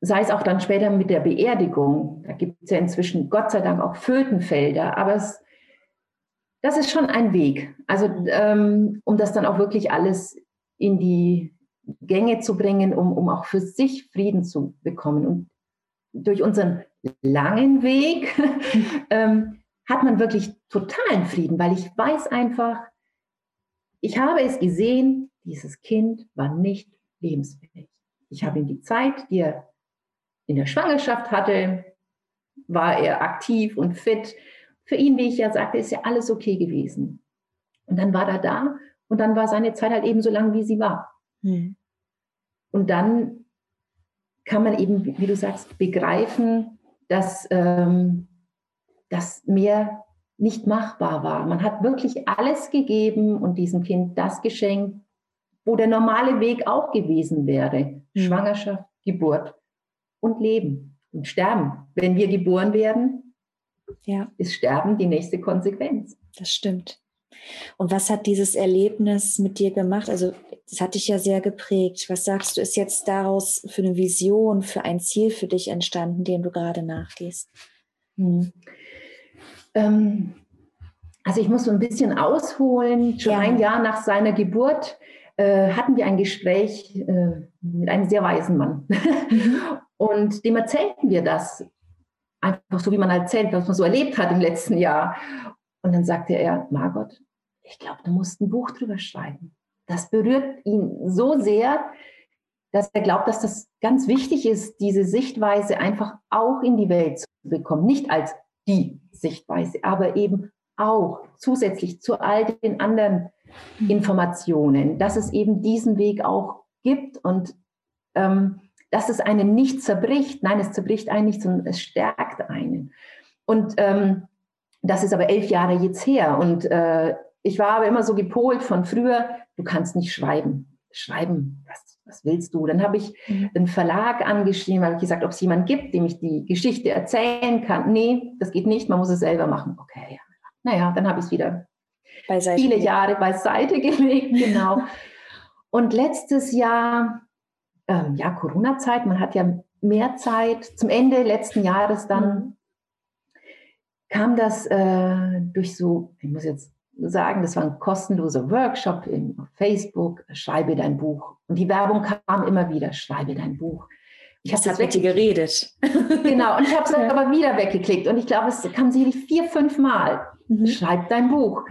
[SPEAKER 2] sei es auch dann später mit der Beerdigung. Da gibt es ja inzwischen Gott sei Dank auch Fötenfelder, aber es, das ist schon ein Weg. Also ähm, um das dann auch wirklich alles in die Gänge zu bringen, um, um auch für sich Frieden zu bekommen. Und durch unseren langen Weg ähm, hat man wirklich totalen Frieden, weil ich weiß einfach, ich habe es gesehen, dieses Kind war nicht lebensfähig. Ich habe ihm die Zeit, die er in der Schwangerschaft hatte, war er aktiv und fit. Für ihn, wie ich ja sagte, ist ja alles okay gewesen. Und dann war er da und dann war seine Zeit halt eben so lang, wie sie war. Hm. Und dann kann man eben, wie du sagst, begreifen, dass ähm, das mehr nicht machbar war. Man hat wirklich alles gegeben und diesem Kind das geschenkt, wo der normale Weg auch gewesen wäre. Mhm. Schwangerschaft, Geburt und Leben und Sterben. Wenn wir geboren werden, ja. ist Sterben die nächste Konsequenz.
[SPEAKER 1] Das stimmt. Und was hat dieses Erlebnis mit dir gemacht? Also, das hat dich ja sehr geprägt. Was sagst du, ist jetzt daraus für eine Vision, für ein Ziel für dich entstanden, dem du gerade nachgehst? Hm.
[SPEAKER 2] Ähm, also, ich muss so ein bisschen ausholen. Schon ja. ein Jahr nach seiner Geburt äh, hatten wir ein Gespräch äh, mit einem sehr weisen Mann. Mhm. Und dem erzählten wir das. Einfach so, wie man erzählt, was man so erlebt hat im letzten Jahr. Und dann sagte er, Margot, ich glaube, du musst ein Buch drüber schreiben. Das berührt ihn so sehr, dass er glaubt, dass das ganz wichtig ist, diese Sichtweise einfach auch in die Welt zu bekommen. Nicht als die Sichtweise, aber eben auch zusätzlich zu all den anderen mhm. Informationen, dass es eben diesen Weg auch gibt und ähm, dass es einen nicht zerbricht. Nein, es zerbricht einen nicht, sondern es stärkt einen. Und ähm, das ist aber elf Jahre jetzt her. Und äh, ich war aber immer so gepolt von früher, du kannst nicht schreiben. Schreiben, was, was willst du? Dann habe ich mhm. einen Verlag angeschrieben, habe ich gesagt, ob es jemanden gibt, dem ich die Geschichte erzählen kann. Nee, das geht nicht, man muss es selber machen. Okay, naja, dann habe ich es wieder beiseite viele. Jahre beiseite gelegt, genau. Und letztes Jahr, ähm, ja, Corona-Zeit, man hat ja mehr Zeit, zum Ende letzten Jahres dann mhm. kam das äh, durch so, ich muss jetzt sagen, das war ein kostenloser Workshop in Facebook, schreibe dein Buch. Und die Werbung kam immer wieder, schreibe dein Buch.
[SPEAKER 1] Ich habe das geredet.
[SPEAKER 2] genau, und ich habe es ja. aber wieder weggeklickt. Und ich glaube, es kam sicherlich vier, fünf Mal. Mhm. Schreib dein Buch.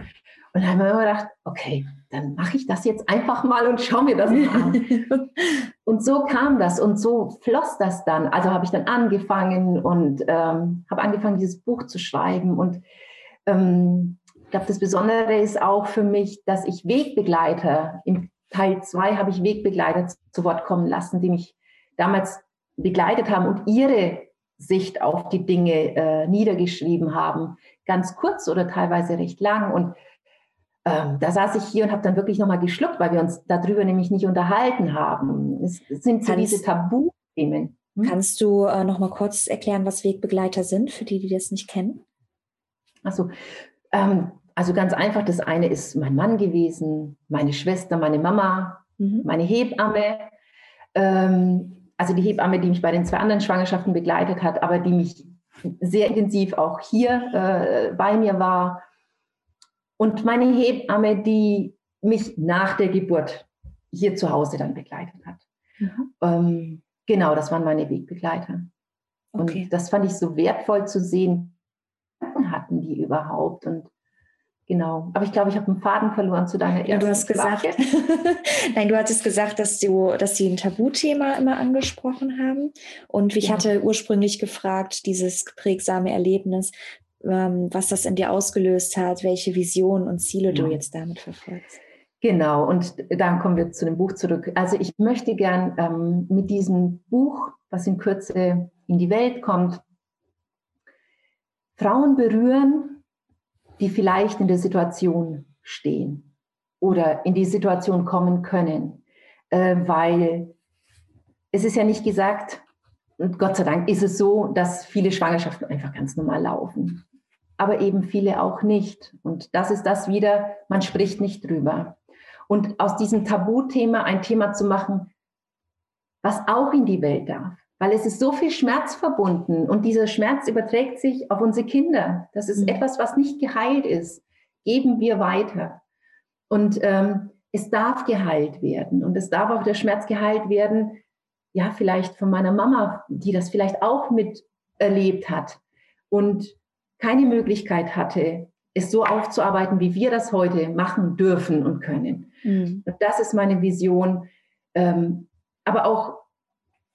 [SPEAKER 2] Und dann haben wir immer gedacht, okay, dann mache ich das jetzt einfach mal und schaue mir das mal an. und so kam das und so floss das dann. Also habe ich dann angefangen und ähm, habe angefangen, dieses Buch zu schreiben. Und ähm, ich glaube, das Besondere ist auch für mich, dass ich Wegbegleiter, im Teil 2 habe ich Wegbegleiter zu Wort kommen lassen, die mich damals begleitet haben und ihre Sicht auf die Dinge äh, niedergeschrieben haben, ganz kurz oder teilweise recht lang. Und ähm, da saß ich hier und habe dann wirklich nochmal geschluckt, weil wir uns darüber nämlich nicht unterhalten haben. Es sind so diese Tabuthemen.
[SPEAKER 1] Hm? Kannst du äh, nochmal kurz erklären, was Wegbegleiter sind, für die, die das nicht kennen?
[SPEAKER 2] Achso, ähm, also ganz einfach, das eine ist mein Mann gewesen, meine Schwester, meine Mama, mhm. meine Hebamme. Ähm, also die Hebamme, die mich bei den zwei anderen Schwangerschaften begleitet hat, aber die mich sehr intensiv auch hier äh, bei mir war. Und meine Hebamme, die mich nach der Geburt hier zu Hause dann begleitet hat. Mhm. Ähm, genau, das waren meine Wegbegleiter. Okay. Und das fand ich so wertvoll zu sehen, hatten die überhaupt und Genau. Aber ich glaube, ich habe einen Faden verloren zu deiner ersten
[SPEAKER 1] ja, du hast gesagt, Nein, du hattest gesagt, dass du, dass sie ein Tabuthema immer angesprochen haben. Und ich ja. hatte ursprünglich gefragt, dieses prägsame Erlebnis, was das in dir ausgelöst hat, welche Visionen und Ziele du jetzt damit verfolgst.
[SPEAKER 2] Genau, und dann kommen wir zu dem Buch zurück. Also ich möchte gern ähm, mit diesem Buch, was in Kürze in die Welt kommt, Frauen berühren, die vielleicht in der Situation stehen oder in die Situation kommen können, äh, weil es ist ja nicht gesagt, und Gott sei Dank ist es so, dass viele Schwangerschaften einfach ganz normal laufen, aber eben viele auch nicht. Und das ist das wieder, man spricht nicht drüber. Und aus diesem Tabuthema ein Thema zu machen, was auch in die Welt darf weil es ist so viel Schmerz verbunden und dieser Schmerz überträgt sich auf unsere Kinder. Das ist mhm. etwas, was nicht geheilt ist. Geben wir weiter. Und ähm, es darf geheilt werden und es darf auch der Schmerz geheilt werden, ja, vielleicht von meiner Mama, die das vielleicht auch miterlebt hat und keine Möglichkeit hatte, es so aufzuarbeiten, wie wir das heute machen dürfen und können. Mhm. Und das ist meine Vision. Ähm, aber auch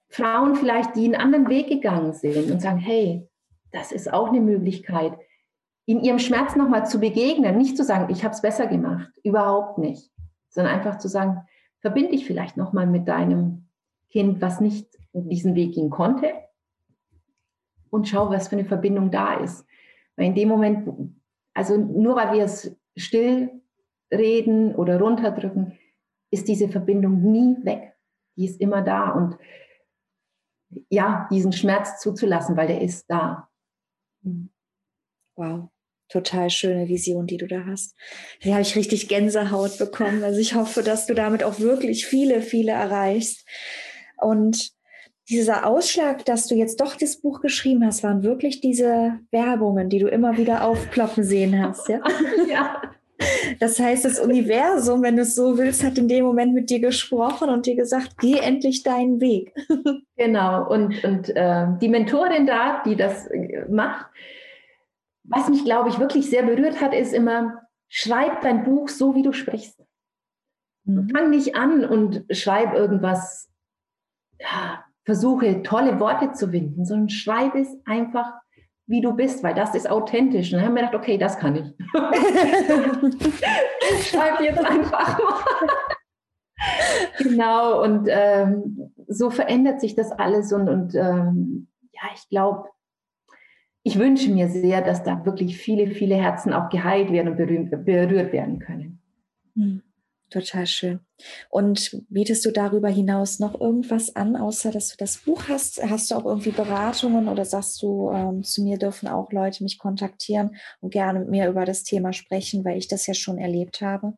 [SPEAKER 2] Frauen vielleicht, die einen anderen Weg gegangen sind und sagen, hey, das ist auch eine Möglichkeit, in ihrem Schmerz nochmal zu begegnen, nicht zu sagen, ich habe es besser gemacht, überhaupt nicht, sondern einfach zu sagen, verbinde dich vielleicht nochmal mit deinem Kind, was nicht diesen Weg gehen konnte und schau, was für eine Verbindung da ist. Weil in dem Moment, also nur weil wir es still reden oder runterdrücken, ist diese Verbindung nie weg. Die ist immer da und ja, diesen Schmerz zuzulassen, weil der ist da.
[SPEAKER 1] Hm. Wow, total schöne Vision, die du da hast. Da habe ich richtig Gänsehaut bekommen. Also ich hoffe, dass du damit auch wirklich viele, viele erreichst. Und dieser Ausschlag, dass du jetzt doch das Buch geschrieben hast, waren wirklich diese Werbungen, die du immer wieder aufploppen sehen hast, ja? ja. Das heißt, das Universum, wenn du es so willst, hat in dem Moment mit dir gesprochen und dir gesagt, geh endlich deinen Weg.
[SPEAKER 2] Genau. Und, und äh, die Mentorin da, die das äh, macht, was mich, glaube ich, wirklich sehr berührt hat, ist immer, schreib dein Buch so, wie du sprichst. Mhm. Fang nicht an und schreib irgendwas, ja, versuche tolle Worte zu finden, sondern schreib es einfach wie du bist, weil das ist authentisch. Und dann haben wir gedacht, okay, das kann ich. Schreib jetzt einfach mal. genau, und ähm, so verändert sich das alles. Und, und ähm, ja, ich glaube, ich wünsche mir sehr, dass da wirklich viele, viele Herzen auch geheilt werden und berührt, berührt werden können.
[SPEAKER 1] Mhm. Total schön. Und bietest du darüber hinaus noch irgendwas an, außer dass du das Buch hast? Hast du auch irgendwie Beratungen oder sagst du, ähm, zu mir dürfen auch Leute mich kontaktieren und gerne mit mir über das Thema sprechen, weil ich das ja schon erlebt habe?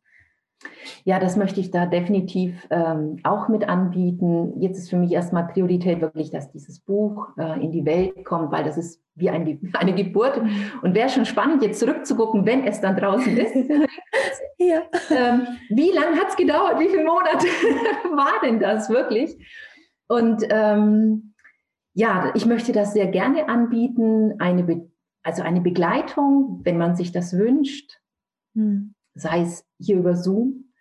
[SPEAKER 2] Ja, das möchte ich da definitiv ähm, auch mit anbieten. Jetzt ist für mich erstmal Priorität wirklich, dass dieses Buch äh, in die Welt kommt, weil das ist wie ein, eine Geburt. Und wäre schon spannend, jetzt zurückzugucken, wenn es dann draußen ist. ja. ähm, wie lange hat es gedauert? Wie viele Monate war denn das wirklich? Und ähm, ja, ich möchte das sehr gerne anbieten, eine Be also eine Begleitung, wenn man sich das wünscht. Hm sei es hier über Zoom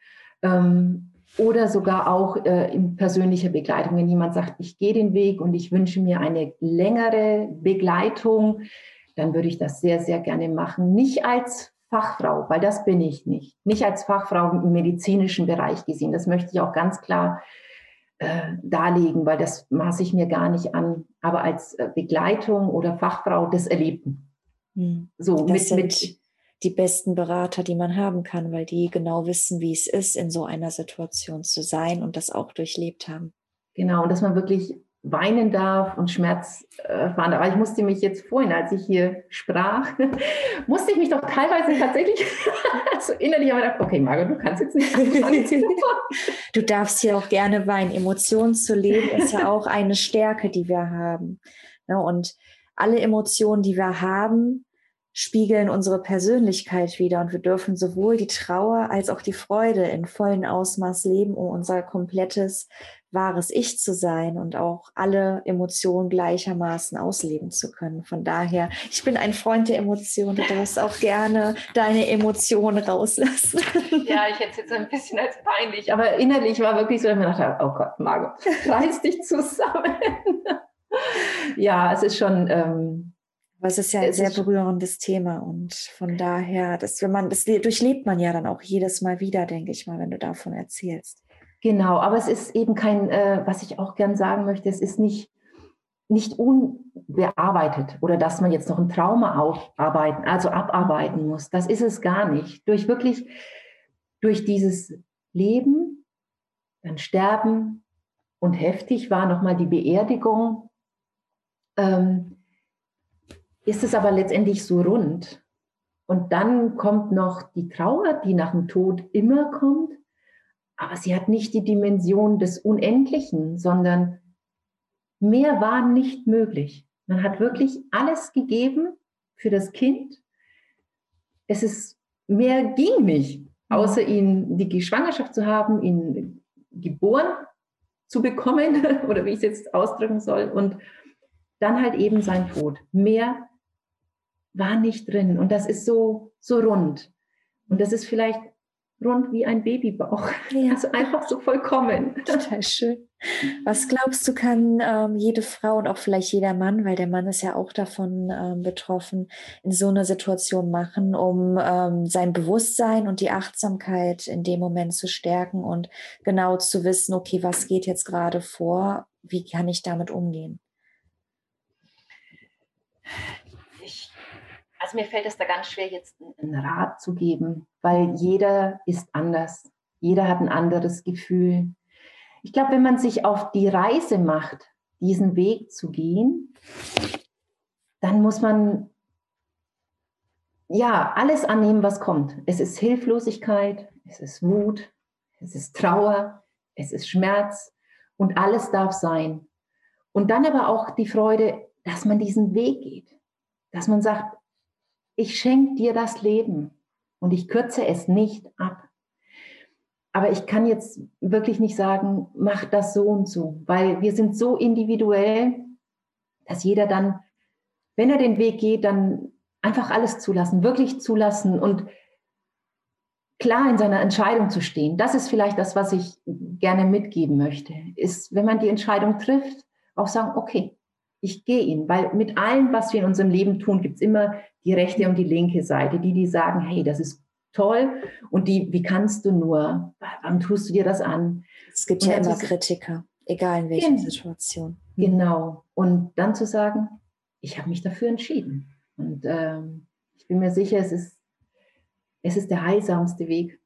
[SPEAKER 2] ähm, oder sogar auch äh, in persönlicher Begleitung. Wenn jemand sagt, ich gehe den Weg und ich wünsche mir eine längere Begleitung, dann würde ich das sehr, sehr gerne machen. Nicht als Fachfrau, weil das bin ich nicht. Nicht als Fachfrau im medizinischen Bereich gesehen. Das möchte ich auch ganz klar äh, darlegen, weil das maße ich mir gar nicht an. Aber als äh, Begleitung oder Fachfrau des Erlebten.
[SPEAKER 1] Hm. So das mit, mit die besten Berater, die man haben kann, weil die genau wissen, wie es ist, in so einer Situation zu sein und das auch durchlebt haben.
[SPEAKER 2] Genau, und dass man wirklich weinen darf und Schmerz erfahren darf. Aber ich musste mich jetzt vorhin, als ich hier sprach, musste ich mich doch teilweise tatsächlich so innerlich aber gedacht, okay, Margot, du kannst jetzt nicht.
[SPEAKER 1] du darfst hier auch gerne weinen. Emotionen zu leben ist ja auch eine Stärke, die wir haben. und alle Emotionen, die wir haben, spiegeln unsere Persönlichkeit wieder und wir dürfen sowohl die Trauer als auch die Freude in vollen Ausmaß leben, um unser komplettes wahres Ich zu sein und auch alle Emotionen gleichermaßen ausleben zu können. Von daher, ich bin ein Freund der Emotionen. Du darfst auch gerne deine Emotionen rauslassen.
[SPEAKER 2] Ja, ich hätte es jetzt ein bisschen als peinlich, aber innerlich war wirklich so, dass ich mir dachte, oh Gott, Margot, reiß dich zusammen. ja, es ist schon. Ähm,
[SPEAKER 1] aber es ist ja ein sehr berührendes Thema und von daher, das, wenn man, das durchlebt man ja dann auch jedes Mal wieder, denke ich mal, wenn du davon erzählst.
[SPEAKER 2] Genau, aber es ist eben kein, äh, was ich auch gern sagen möchte, es ist nicht, nicht unbearbeitet oder dass man jetzt noch ein Trauma aufarbeiten, also abarbeiten muss. Das ist es gar nicht. Durch wirklich, durch dieses Leben, dann Sterben und heftig war nochmal die Beerdigung, ähm, ist es aber letztendlich so rund. Und dann kommt noch die Trauer, die nach dem Tod immer kommt aber sie hat nicht die Dimension des Unendlichen, sondern mehr war nicht möglich. Man hat wirklich alles gegeben für das Kind. Es ist, mehr ging nicht, außer ihn die Schwangerschaft zu haben, ihn geboren zu bekommen, oder wie ich es jetzt ausdrücken soll, und dann halt eben sein Tod. Mehr war nicht drin. Und das ist so, so rund. Und das ist vielleicht rund wie ein Babybauch. Ja. Also einfach so vollkommen.
[SPEAKER 1] Total schön. Was glaubst du, kann ähm, jede Frau und auch vielleicht jeder Mann, weil der Mann ist ja auch davon ähm, betroffen, in so einer Situation machen, um ähm, sein Bewusstsein und die Achtsamkeit in dem Moment zu stärken und genau zu wissen, okay, was geht jetzt gerade vor? Wie kann ich damit umgehen?
[SPEAKER 2] Also mir fällt es da ganz schwer, jetzt einen Rat zu geben, weil jeder ist anders. Jeder hat ein anderes Gefühl. Ich glaube, wenn man sich auf die Reise macht, diesen Weg zu gehen, dann muss man ja alles annehmen, was kommt. Es ist Hilflosigkeit, es ist Wut, es ist Trauer, es ist Schmerz und alles darf sein. Und dann aber auch die Freude, dass man diesen Weg geht, dass man sagt, ich schenke dir das Leben und ich kürze es nicht ab. Aber ich kann jetzt wirklich nicht sagen, mach das so und so, weil wir sind so individuell, dass jeder dann, wenn er den Weg geht, dann einfach alles zulassen, wirklich zulassen und klar in seiner Entscheidung zu stehen. Das ist vielleicht das, was ich gerne mitgeben möchte, ist, wenn man die Entscheidung trifft, auch sagen, okay, ich gehe ihn, weil mit allem, was wir in unserem Leben tun, gibt es immer die rechte und die linke Seite, die, die sagen, hey, das ist toll und die, wie kannst du nur, warum tust du dir das an?
[SPEAKER 1] Es gibt und ja immer Kritiker, egal in welcher genau, Situation.
[SPEAKER 2] Genau. Und dann zu sagen, ich habe mich dafür entschieden. Und ähm, ich bin mir sicher, es ist, es ist der heilsamste Weg.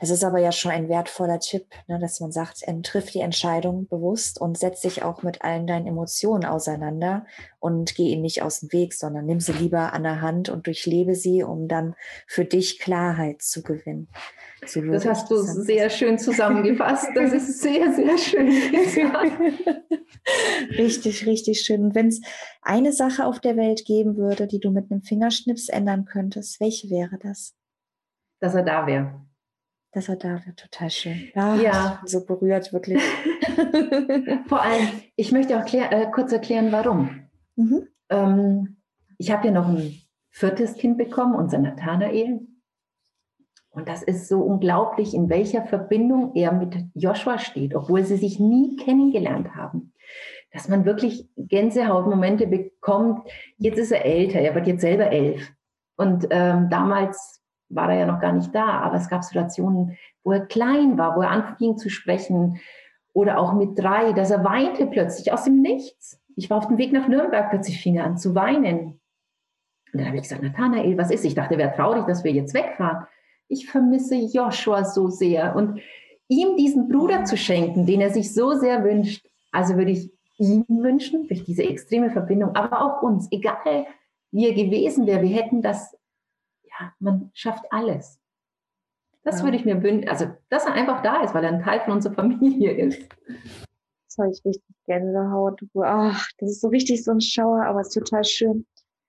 [SPEAKER 1] Das ist aber ja schon ein wertvoller Tipp, ne, dass man sagt, ähm, triff die Entscheidung bewusst und setz dich auch mit allen deinen Emotionen auseinander und geh ihnen nicht aus dem Weg, sondern nimm sie lieber an der Hand und durchlebe sie, um dann für dich Klarheit zu gewinnen.
[SPEAKER 2] So das hast du sehr schön zusammengefasst. Das ist sehr, sehr schön.
[SPEAKER 1] richtig, richtig schön. Und wenn es eine Sache auf der Welt geben würde, die du mit einem Fingerschnips ändern könntest, welche wäre das?
[SPEAKER 2] Dass er da wäre
[SPEAKER 1] dass er da wird. Total schön. Ja, ja. so berührt, wirklich.
[SPEAKER 2] Vor allem, ich möchte auch klär, äh, kurz erklären, warum. Mhm. Ähm, ich habe ja noch ein viertes Kind bekommen, unser Nathanael. Und das ist so unglaublich, in welcher Verbindung er mit Joshua steht, obwohl sie sich nie kennengelernt haben. Dass man wirklich Gänsehautmomente bekommt. Jetzt ist er älter, er wird jetzt selber elf. Und ähm, damals war er ja noch gar nicht da, aber es gab Situationen, wo er klein war, wo er anfing zu sprechen oder auch mit drei, dass er weinte plötzlich aus dem Nichts. Ich war auf dem Weg nach Nürnberg, plötzlich fing er an zu weinen. Und dann habe ich gesagt, Nathanael, was ist? Ich dachte, wäre traurig, dass wir jetzt wegfahren. Ich vermisse Joshua so sehr und ihm diesen Bruder zu schenken, den er sich so sehr wünscht. Also würde ich ihm wünschen, durch diese extreme Verbindung, aber auch uns, egal wie er gewesen wäre, wir hätten das ja, man schafft alles. Das ja. würde ich mir wünschen, also dass er einfach da ist, weil er ein Teil von unserer Familie ist.
[SPEAKER 1] Das habe ich richtig Gänsehaut. Ach, das ist so richtig so ein Schauer, aber es ist total schön.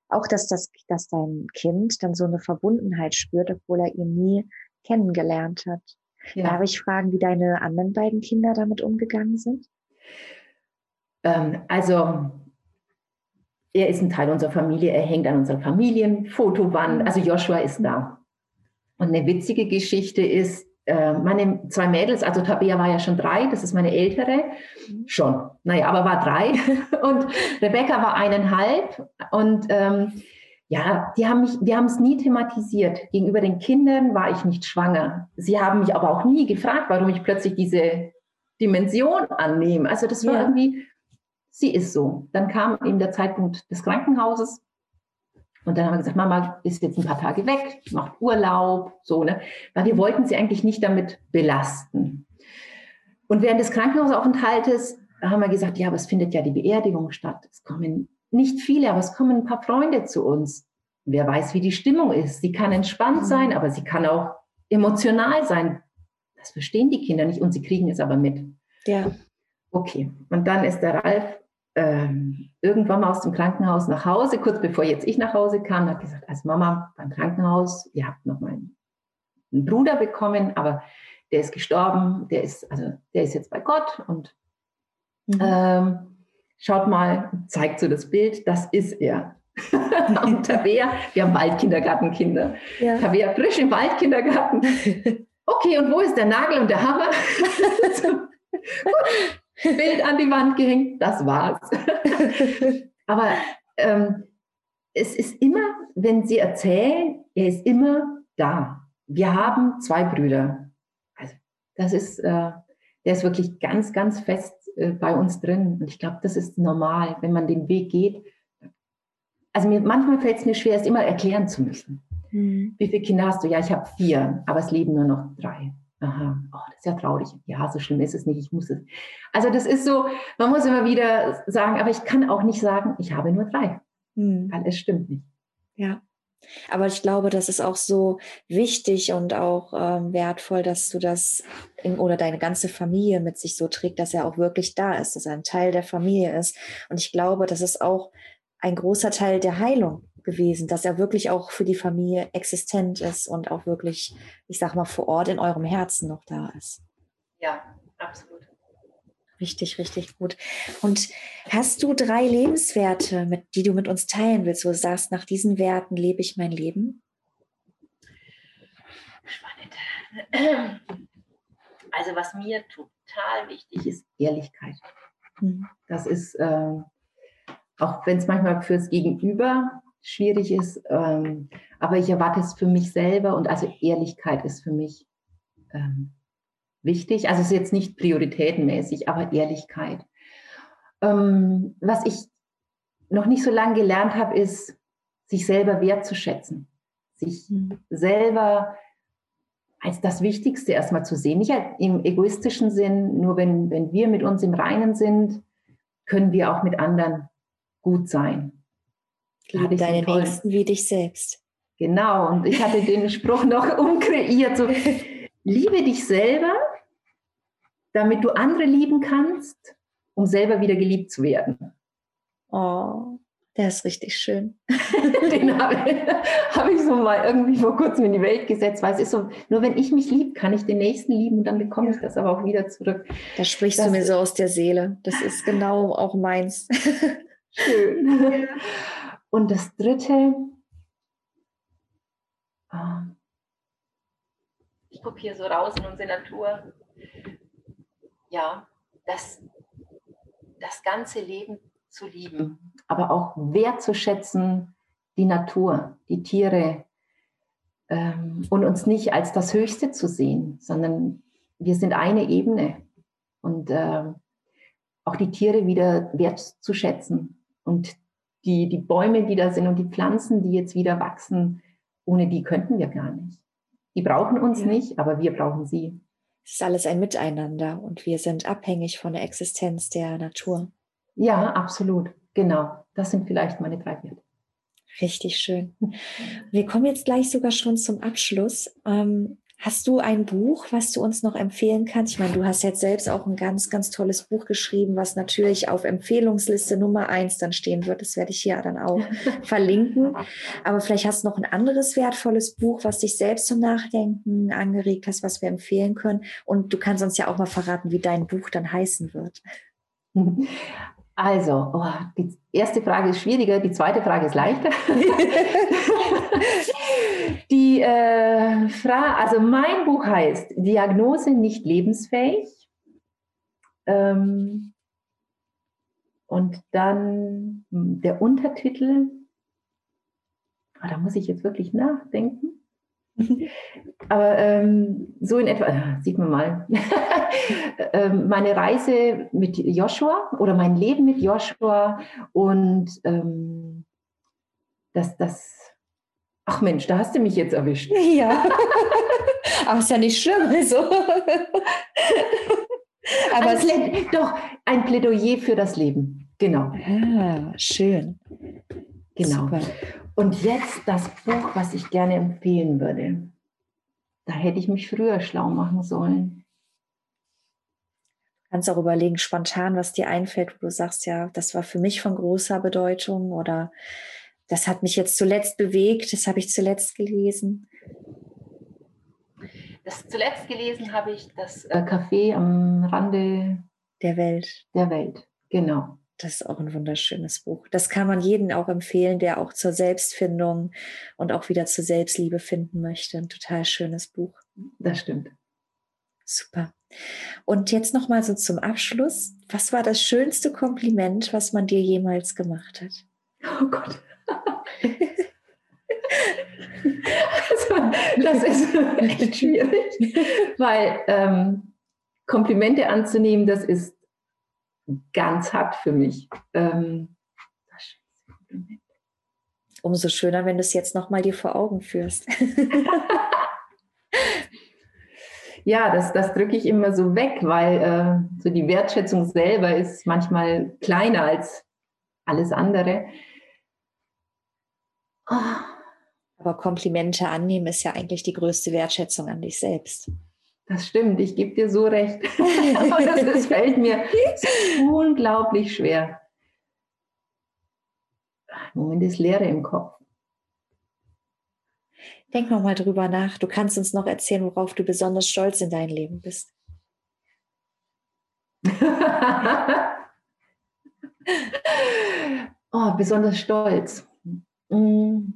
[SPEAKER 1] auch, dass, das, dass dein Kind dann so eine Verbundenheit spürt, obwohl er ihn nie kennengelernt hat. Ja. Darf ich fragen, wie deine anderen beiden Kinder damit umgegangen sind?
[SPEAKER 2] Ähm, also, er ist ein Teil unserer Familie, er hängt an unserer Familienfotowand. Also Joshua ist da. Und eine witzige Geschichte ist, äh, meine zwei Mädels, also Tabea war ja schon drei, das ist meine ältere, schon, naja, aber war drei. Und Rebecca war eineinhalb. Und ähm, ja, die haben mich, wir haben es nie thematisiert. Gegenüber den Kindern war ich nicht schwanger. Sie haben mich aber auch nie gefragt, warum ich plötzlich diese Dimension annehme. Also das war ja. irgendwie, sie ist so. Dann kam eben der Zeitpunkt des Krankenhauses. Und dann haben wir gesagt, Mama ist jetzt ein paar Tage weg, macht Urlaub, so, ne? Weil wir wollten sie eigentlich nicht damit belasten. Und während des Krankenhausaufenthaltes haben wir gesagt, ja, aber es findet ja die Beerdigung statt. Es kommen nicht viele, aber es kommen ein paar Freunde zu uns. Wer weiß, wie die Stimmung ist. Sie kann entspannt mhm. sein, aber sie kann auch emotional sein. Das verstehen die Kinder nicht und sie kriegen es aber mit.
[SPEAKER 1] Ja.
[SPEAKER 2] Okay. Und dann ist der Ralf ähm, irgendwann mal aus dem Krankenhaus nach Hause, kurz bevor jetzt ich nach Hause kam, hat gesagt, als Mama beim Krankenhaus, ihr habt noch mal einen, Bruder bekommen, aber der ist gestorben, der ist, also der ist jetzt bei Gott und mhm. ähm, schaut mal, zeigt so das Bild, das ist er. und Tabea, wir haben Waldkindergartenkinder. Ja. Tabea frisch im Waldkindergarten. Okay, und wo ist der Nagel und der Hammer? Gut, Bild an die Wand gehängt, das war's. Aber ähm, es ist immer, wenn Sie erzählen, er ist immer da. Wir haben zwei Brüder. Also das ist, äh, der ist wirklich ganz, ganz fest äh, bei uns drin. Und ich glaube, das ist normal, wenn man den Weg geht. Also mir, manchmal fällt es mir schwer, es immer erklären zu müssen. Mhm. Wie viele Kinder hast du? Ja, ich habe vier, aber es leben nur noch drei. Aha, oh, das ist ja traurig. Ja, so schlimm ist es nicht, ich muss es. Also das ist so, man muss immer wieder sagen, aber ich kann auch nicht sagen, ich habe nur drei, hm. weil es stimmt nicht.
[SPEAKER 1] Ja, aber ich glaube, das ist auch so wichtig und auch ähm, wertvoll, dass du das in, oder deine ganze Familie mit sich so trägt, dass er auch wirklich da ist, dass er ein Teil der Familie ist. Und ich glaube, das ist auch ein großer Teil der Heilung gewesen, dass er wirklich auch für die Familie existent ist und auch wirklich, ich sag mal, vor Ort in eurem Herzen noch da ist.
[SPEAKER 2] Ja, absolut.
[SPEAKER 1] Richtig, richtig gut. Und hast du drei Lebenswerte, mit, die du mit uns teilen willst, wo du sagst, nach diesen Werten lebe ich mein Leben?
[SPEAKER 2] Spannend. Also was mir total wichtig ist, Ehrlichkeit. Mhm. Das ist, äh, auch wenn es manchmal fürs Gegenüber schwierig ist. Ähm, aber ich erwarte es für mich selber und also Ehrlichkeit ist für mich ähm, wichtig. Also es ist jetzt nicht prioritätenmäßig, aber Ehrlichkeit. Ähm, was ich noch nicht so lange gelernt habe, ist, sich selber wertzuschätzen, sich mhm. selber als das Wichtigste erstmal zu sehen. Nicht im egoistischen Sinn, nur wenn, wenn wir mit uns im Reinen sind, können wir auch mit anderen gut sein.
[SPEAKER 1] Liebe deinen so Nächsten wie dich selbst.
[SPEAKER 2] Genau, und ich hatte den Spruch noch umkreiert, so, liebe dich selber, damit du andere lieben kannst, um selber wieder geliebt zu werden.
[SPEAKER 1] Oh, der ist richtig schön.
[SPEAKER 2] den habe hab ich so mal irgendwie vor kurzem in die Welt gesetzt, weil es ist so, nur wenn ich mich liebe, kann ich den Nächsten lieben und dann bekomme ich das aber auch wieder zurück.
[SPEAKER 1] Da sprichst das du mir so aus der Seele. Das ist genau auch meins.
[SPEAKER 2] Schön. Und das dritte, ähm, ich gucke hier so raus in unsere Natur, ja, das, das ganze Leben zu lieben, aber auch wertzuschätzen, die Natur, die Tiere ähm, und uns nicht als das Höchste zu sehen, sondern wir sind eine Ebene. Und äh, auch die Tiere wieder wertzuschätzen und die, die Bäume, die da sind und die Pflanzen, die jetzt wieder wachsen, ohne die könnten wir gar nicht. Die brauchen uns ja. nicht, aber wir brauchen sie.
[SPEAKER 1] Es ist alles ein Miteinander und wir sind abhängig von der Existenz der Natur.
[SPEAKER 2] Ja, absolut. Genau. Das sind vielleicht meine drei Werte.
[SPEAKER 1] Richtig schön. Wir kommen jetzt gleich sogar schon zum Abschluss. Ähm, Hast du ein Buch, was du uns noch empfehlen kannst? Ich meine, du hast jetzt selbst auch ein ganz, ganz tolles Buch geschrieben, was natürlich auf Empfehlungsliste Nummer eins dann stehen wird. Das werde ich hier dann auch verlinken. Aber vielleicht hast du noch ein anderes wertvolles Buch, was dich selbst zum Nachdenken angeregt hast, was wir empfehlen können. Und du kannst uns ja auch mal verraten, wie dein Buch dann heißen wird.
[SPEAKER 2] Also, oh, die erste Frage ist schwieriger, die zweite Frage ist leichter. die äh, Frage, also mein Buch heißt Diagnose nicht lebensfähig. Ähm, und dann der Untertitel, oh, da muss ich jetzt wirklich nachdenken. Aber ähm, so in etwa, äh, sieht man mal, ähm, meine Reise mit Joshua oder mein Leben mit Joshua und ähm, das, das, ach Mensch, da hast du mich jetzt erwischt.
[SPEAKER 1] Ja, aber ist ja nicht schlimm. Also.
[SPEAKER 2] aber ein es doch ein Plädoyer für das Leben. Genau.
[SPEAKER 1] Ah, schön.
[SPEAKER 2] Genau. Super. Und jetzt das Buch, was ich gerne empfehlen würde. Da hätte ich mich früher schlau machen sollen.
[SPEAKER 1] Du kannst auch überlegen, spontan, was dir einfällt, wo du sagst, ja, das war für mich von großer Bedeutung oder das hat mich jetzt zuletzt bewegt, das habe ich zuletzt gelesen.
[SPEAKER 2] Das zuletzt gelesen habe ich das äh, Café am Rande
[SPEAKER 1] der Welt.
[SPEAKER 2] Der Welt, genau.
[SPEAKER 1] Das ist auch ein wunderschönes Buch. Das kann man jedem auch empfehlen, der auch zur Selbstfindung und auch wieder zur Selbstliebe finden möchte. Ein total schönes Buch.
[SPEAKER 2] Das stimmt.
[SPEAKER 1] Super. Und jetzt noch mal so zum Abschluss. Was war das schönste Kompliment, was man dir jemals gemacht hat?
[SPEAKER 2] Oh Gott. Also, das ist echt schwierig, weil ähm, Komplimente anzunehmen, das ist ganz hart für mich. Ähm,
[SPEAKER 1] Umso schöner, wenn du es jetzt nochmal dir vor Augen führst.
[SPEAKER 2] ja, das, das drücke ich immer so weg, weil äh, so die Wertschätzung selber ist manchmal kleiner als alles andere.
[SPEAKER 1] Oh. Aber Komplimente annehmen ist ja eigentlich die größte Wertschätzung an dich selbst.
[SPEAKER 2] Das stimmt, ich gebe dir so recht. Aber das, das fällt mir unglaublich schwer. Moment ist Leere im Kopf.
[SPEAKER 1] Denk noch mal drüber nach. Du kannst uns noch erzählen, worauf du besonders stolz in deinem Leben bist.
[SPEAKER 2] oh, besonders stolz. Mm.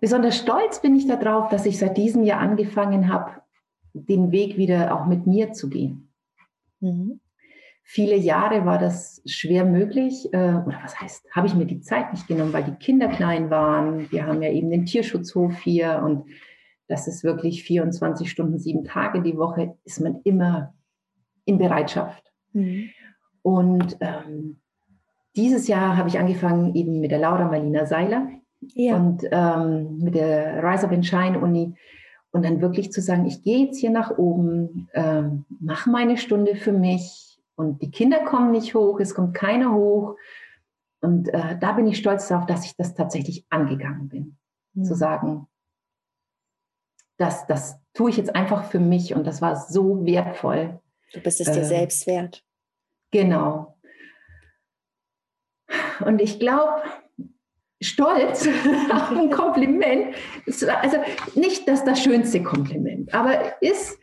[SPEAKER 2] Besonders stolz bin ich darauf, dass ich seit diesem Jahr angefangen habe, den Weg wieder auch mit mir zu gehen. Mhm. Viele Jahre war das schwer möglich, äh, oder was heißt, habe ich mir die Zeit nicht genommen, weil die Kinder klein waren. Wir haben ja eben den Tierschutzhof hier und das ist wirklich 24 Stunden, sieben Tage die Woche, ist man immer in Bereitschaft. Mhm. Und ähm, dieses Jahr habe ich angefangen eben mit der Laura Marlina Seiler, ja. und ähm, mit der Rise of Shine Uni und dann wirklich zu sagen, ich gehe jetzt hier nach oben, ähm, mache meine Stunde für mich und die Kinder kommen nicht hoch, es kommt keiner hoch und äh, da bin ich stolz darauf, dass ich das tatsächlich angegangen bin, mhm. zu sagen, das, das tue ich jetzt einfach für mich und das war so wertvoll.
[SPEAKER 1] Du bist es dir äh, selbst wert.
[SPEAKER 2] Genau. Und ich glaube, stolz auf ein Kompliment. Also nicht das, das schönste Kompliment, aber ist,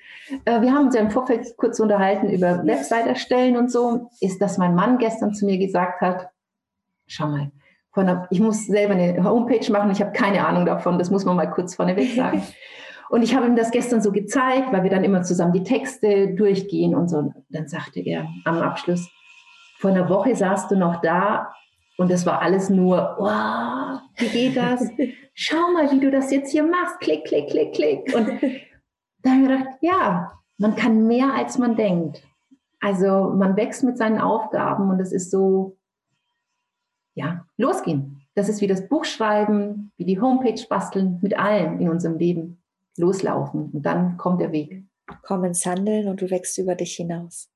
[SPEAKER 2] äh, wir haben uns ja im Vorfeld kurz unterhalten über Website erstellen und so, ist, dass mein Mann gestern zu mir gesagt hat, schau mal, einer, ich muss selber eine Homepage machen, ich habe keine Ahnung davon, das muss man mal kurz vorneweg sagen. Und ich habe ihm das gestern so gezeigt, weil wir dann immer zusammen die Texte durchgehen und so. Dann sagte er am Abschluss, vor einer Woche saßt du noch da und das war alles nur, wow, wie geht das? Schau mal, wie du das jetzt hier machst. Klick, klick, klick, klick. Und da habe ich gedacht, ja, man kann mehr, als man denkt. Also man wächst mit seinen Aufgaben und es ist so, ja, losgehen. Das ist wie das Buch schreiben, wie die Homepage basteln, mit allem in unserem Leben. Loslaufen und dann kommt der Weg.
[SPEAKER 1] Komm ins Handeln und du wächst über dich hinaus.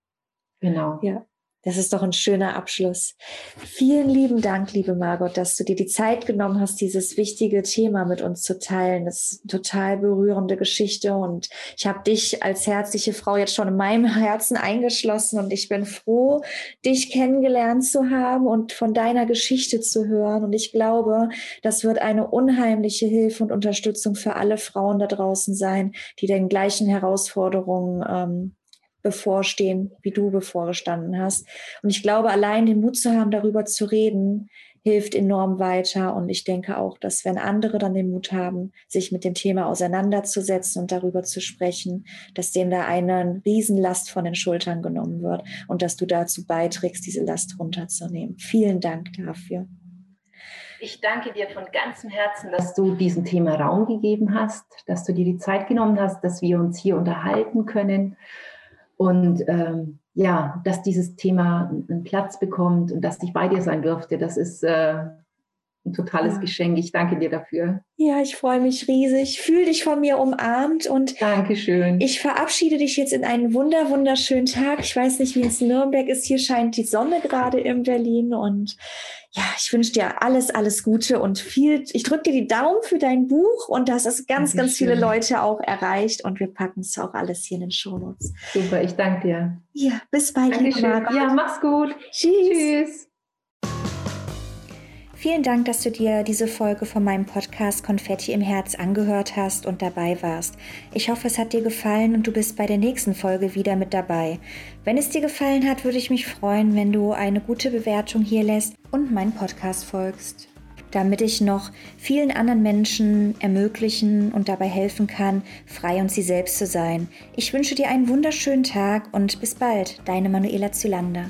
[SPEAKER 2] Genau.
[SPEAKER 1] Ja, Das ist doch ein schöner Abschluss. Vielen lieben Dank, liebe Margot, dass du dir die Zeit genommen hast, dieses wichtige Thema mit uns zu teilen. Das ist eine total berührende Geschichte und ich habe dich als herzliche Frau jetzt schon in meinem Herzen eingeschlossen und ich bin froh, dich kennengelernt zu haben und von deiner Geschichte zu hören. Und ich glaube, das wird eine unheimliche Hilfe und Unterstützung für alle Frauen da draußen sein, die den gleichen Herausforderungen ähm, bevorstehen, wie du bevorgestanden hast. Und ich glaube, allein den Mut zu haben, darüber zu reden, hilft enorm weiter. Und ich denke auch, dass wenn andere dann den Mut haben, sich mit dem Thema auseinanderzusetzen und darüber zu sprechen, dass dem da eine Riesenlast von den Schultern genommen wird und dass du dazu beiträgst, diese Last runterzunehmen. Vielen Dank dafür.
[SPEAKER 2] Ich danke dir von ganzem Herzen, dass du diesem Thema Raum gegeben hast, dass du dir die Zeit genommen hast, dass wir uns hier unterhalten können und ähm, ja, dass dieses Thema einen Platz bekommt und dass ich bei dir sein durfte, das ist äh, ein totales ja. Geschenk. Ich danke dir dafür.
[SPEAKER 1] Ja, ich freue mich riesig. Fühl dich von mir umarmt und
[SPEAKER 2] Dankeschön.
[SPEAKER 1] Ich verabschiede dich jetzt in einen wunder wunderschönen Tag. Ich weiß nicht, wie es in Nürnberg ist. Hier scheint die Sonne gerade in Berlin und ja, ich wünsche dir alles, alles Gute und viel. Ich drücke dir die Daumen für dein Buch und dass es ganz, Dankeschön. ganz viele Leute auch erreicht und wir packen es auch alles hier in den Shownotes.
[SPEAKER 2] Super, ich danke dir.
[SPEAKER 1] Ja, bis bald.
[SPEAKER 2] Ja, mach's gut.
[SPEAKER 1] Tschüss. Tschüss. Vielen Dank, dass du dir diese Folge von meinem Podcast Konfetti im Herz angehört hast und dabei warst. Ich hoffe, es hat dir gefallen und du bist bei der nächsten Folge wieder mit dabei. Wenn es dir gefallen hat, würde ich mich freuen, wenn du eine gute Bewertung hier lässt und meinen Podcast folgst damit ich noch vielen anderen Menschen ermöglichen und dabei helfen kann, frei und sie selbst zu sein. Ich wünsche dir einen wunderschönen Tag und bis bald, deine Manuela Zylander.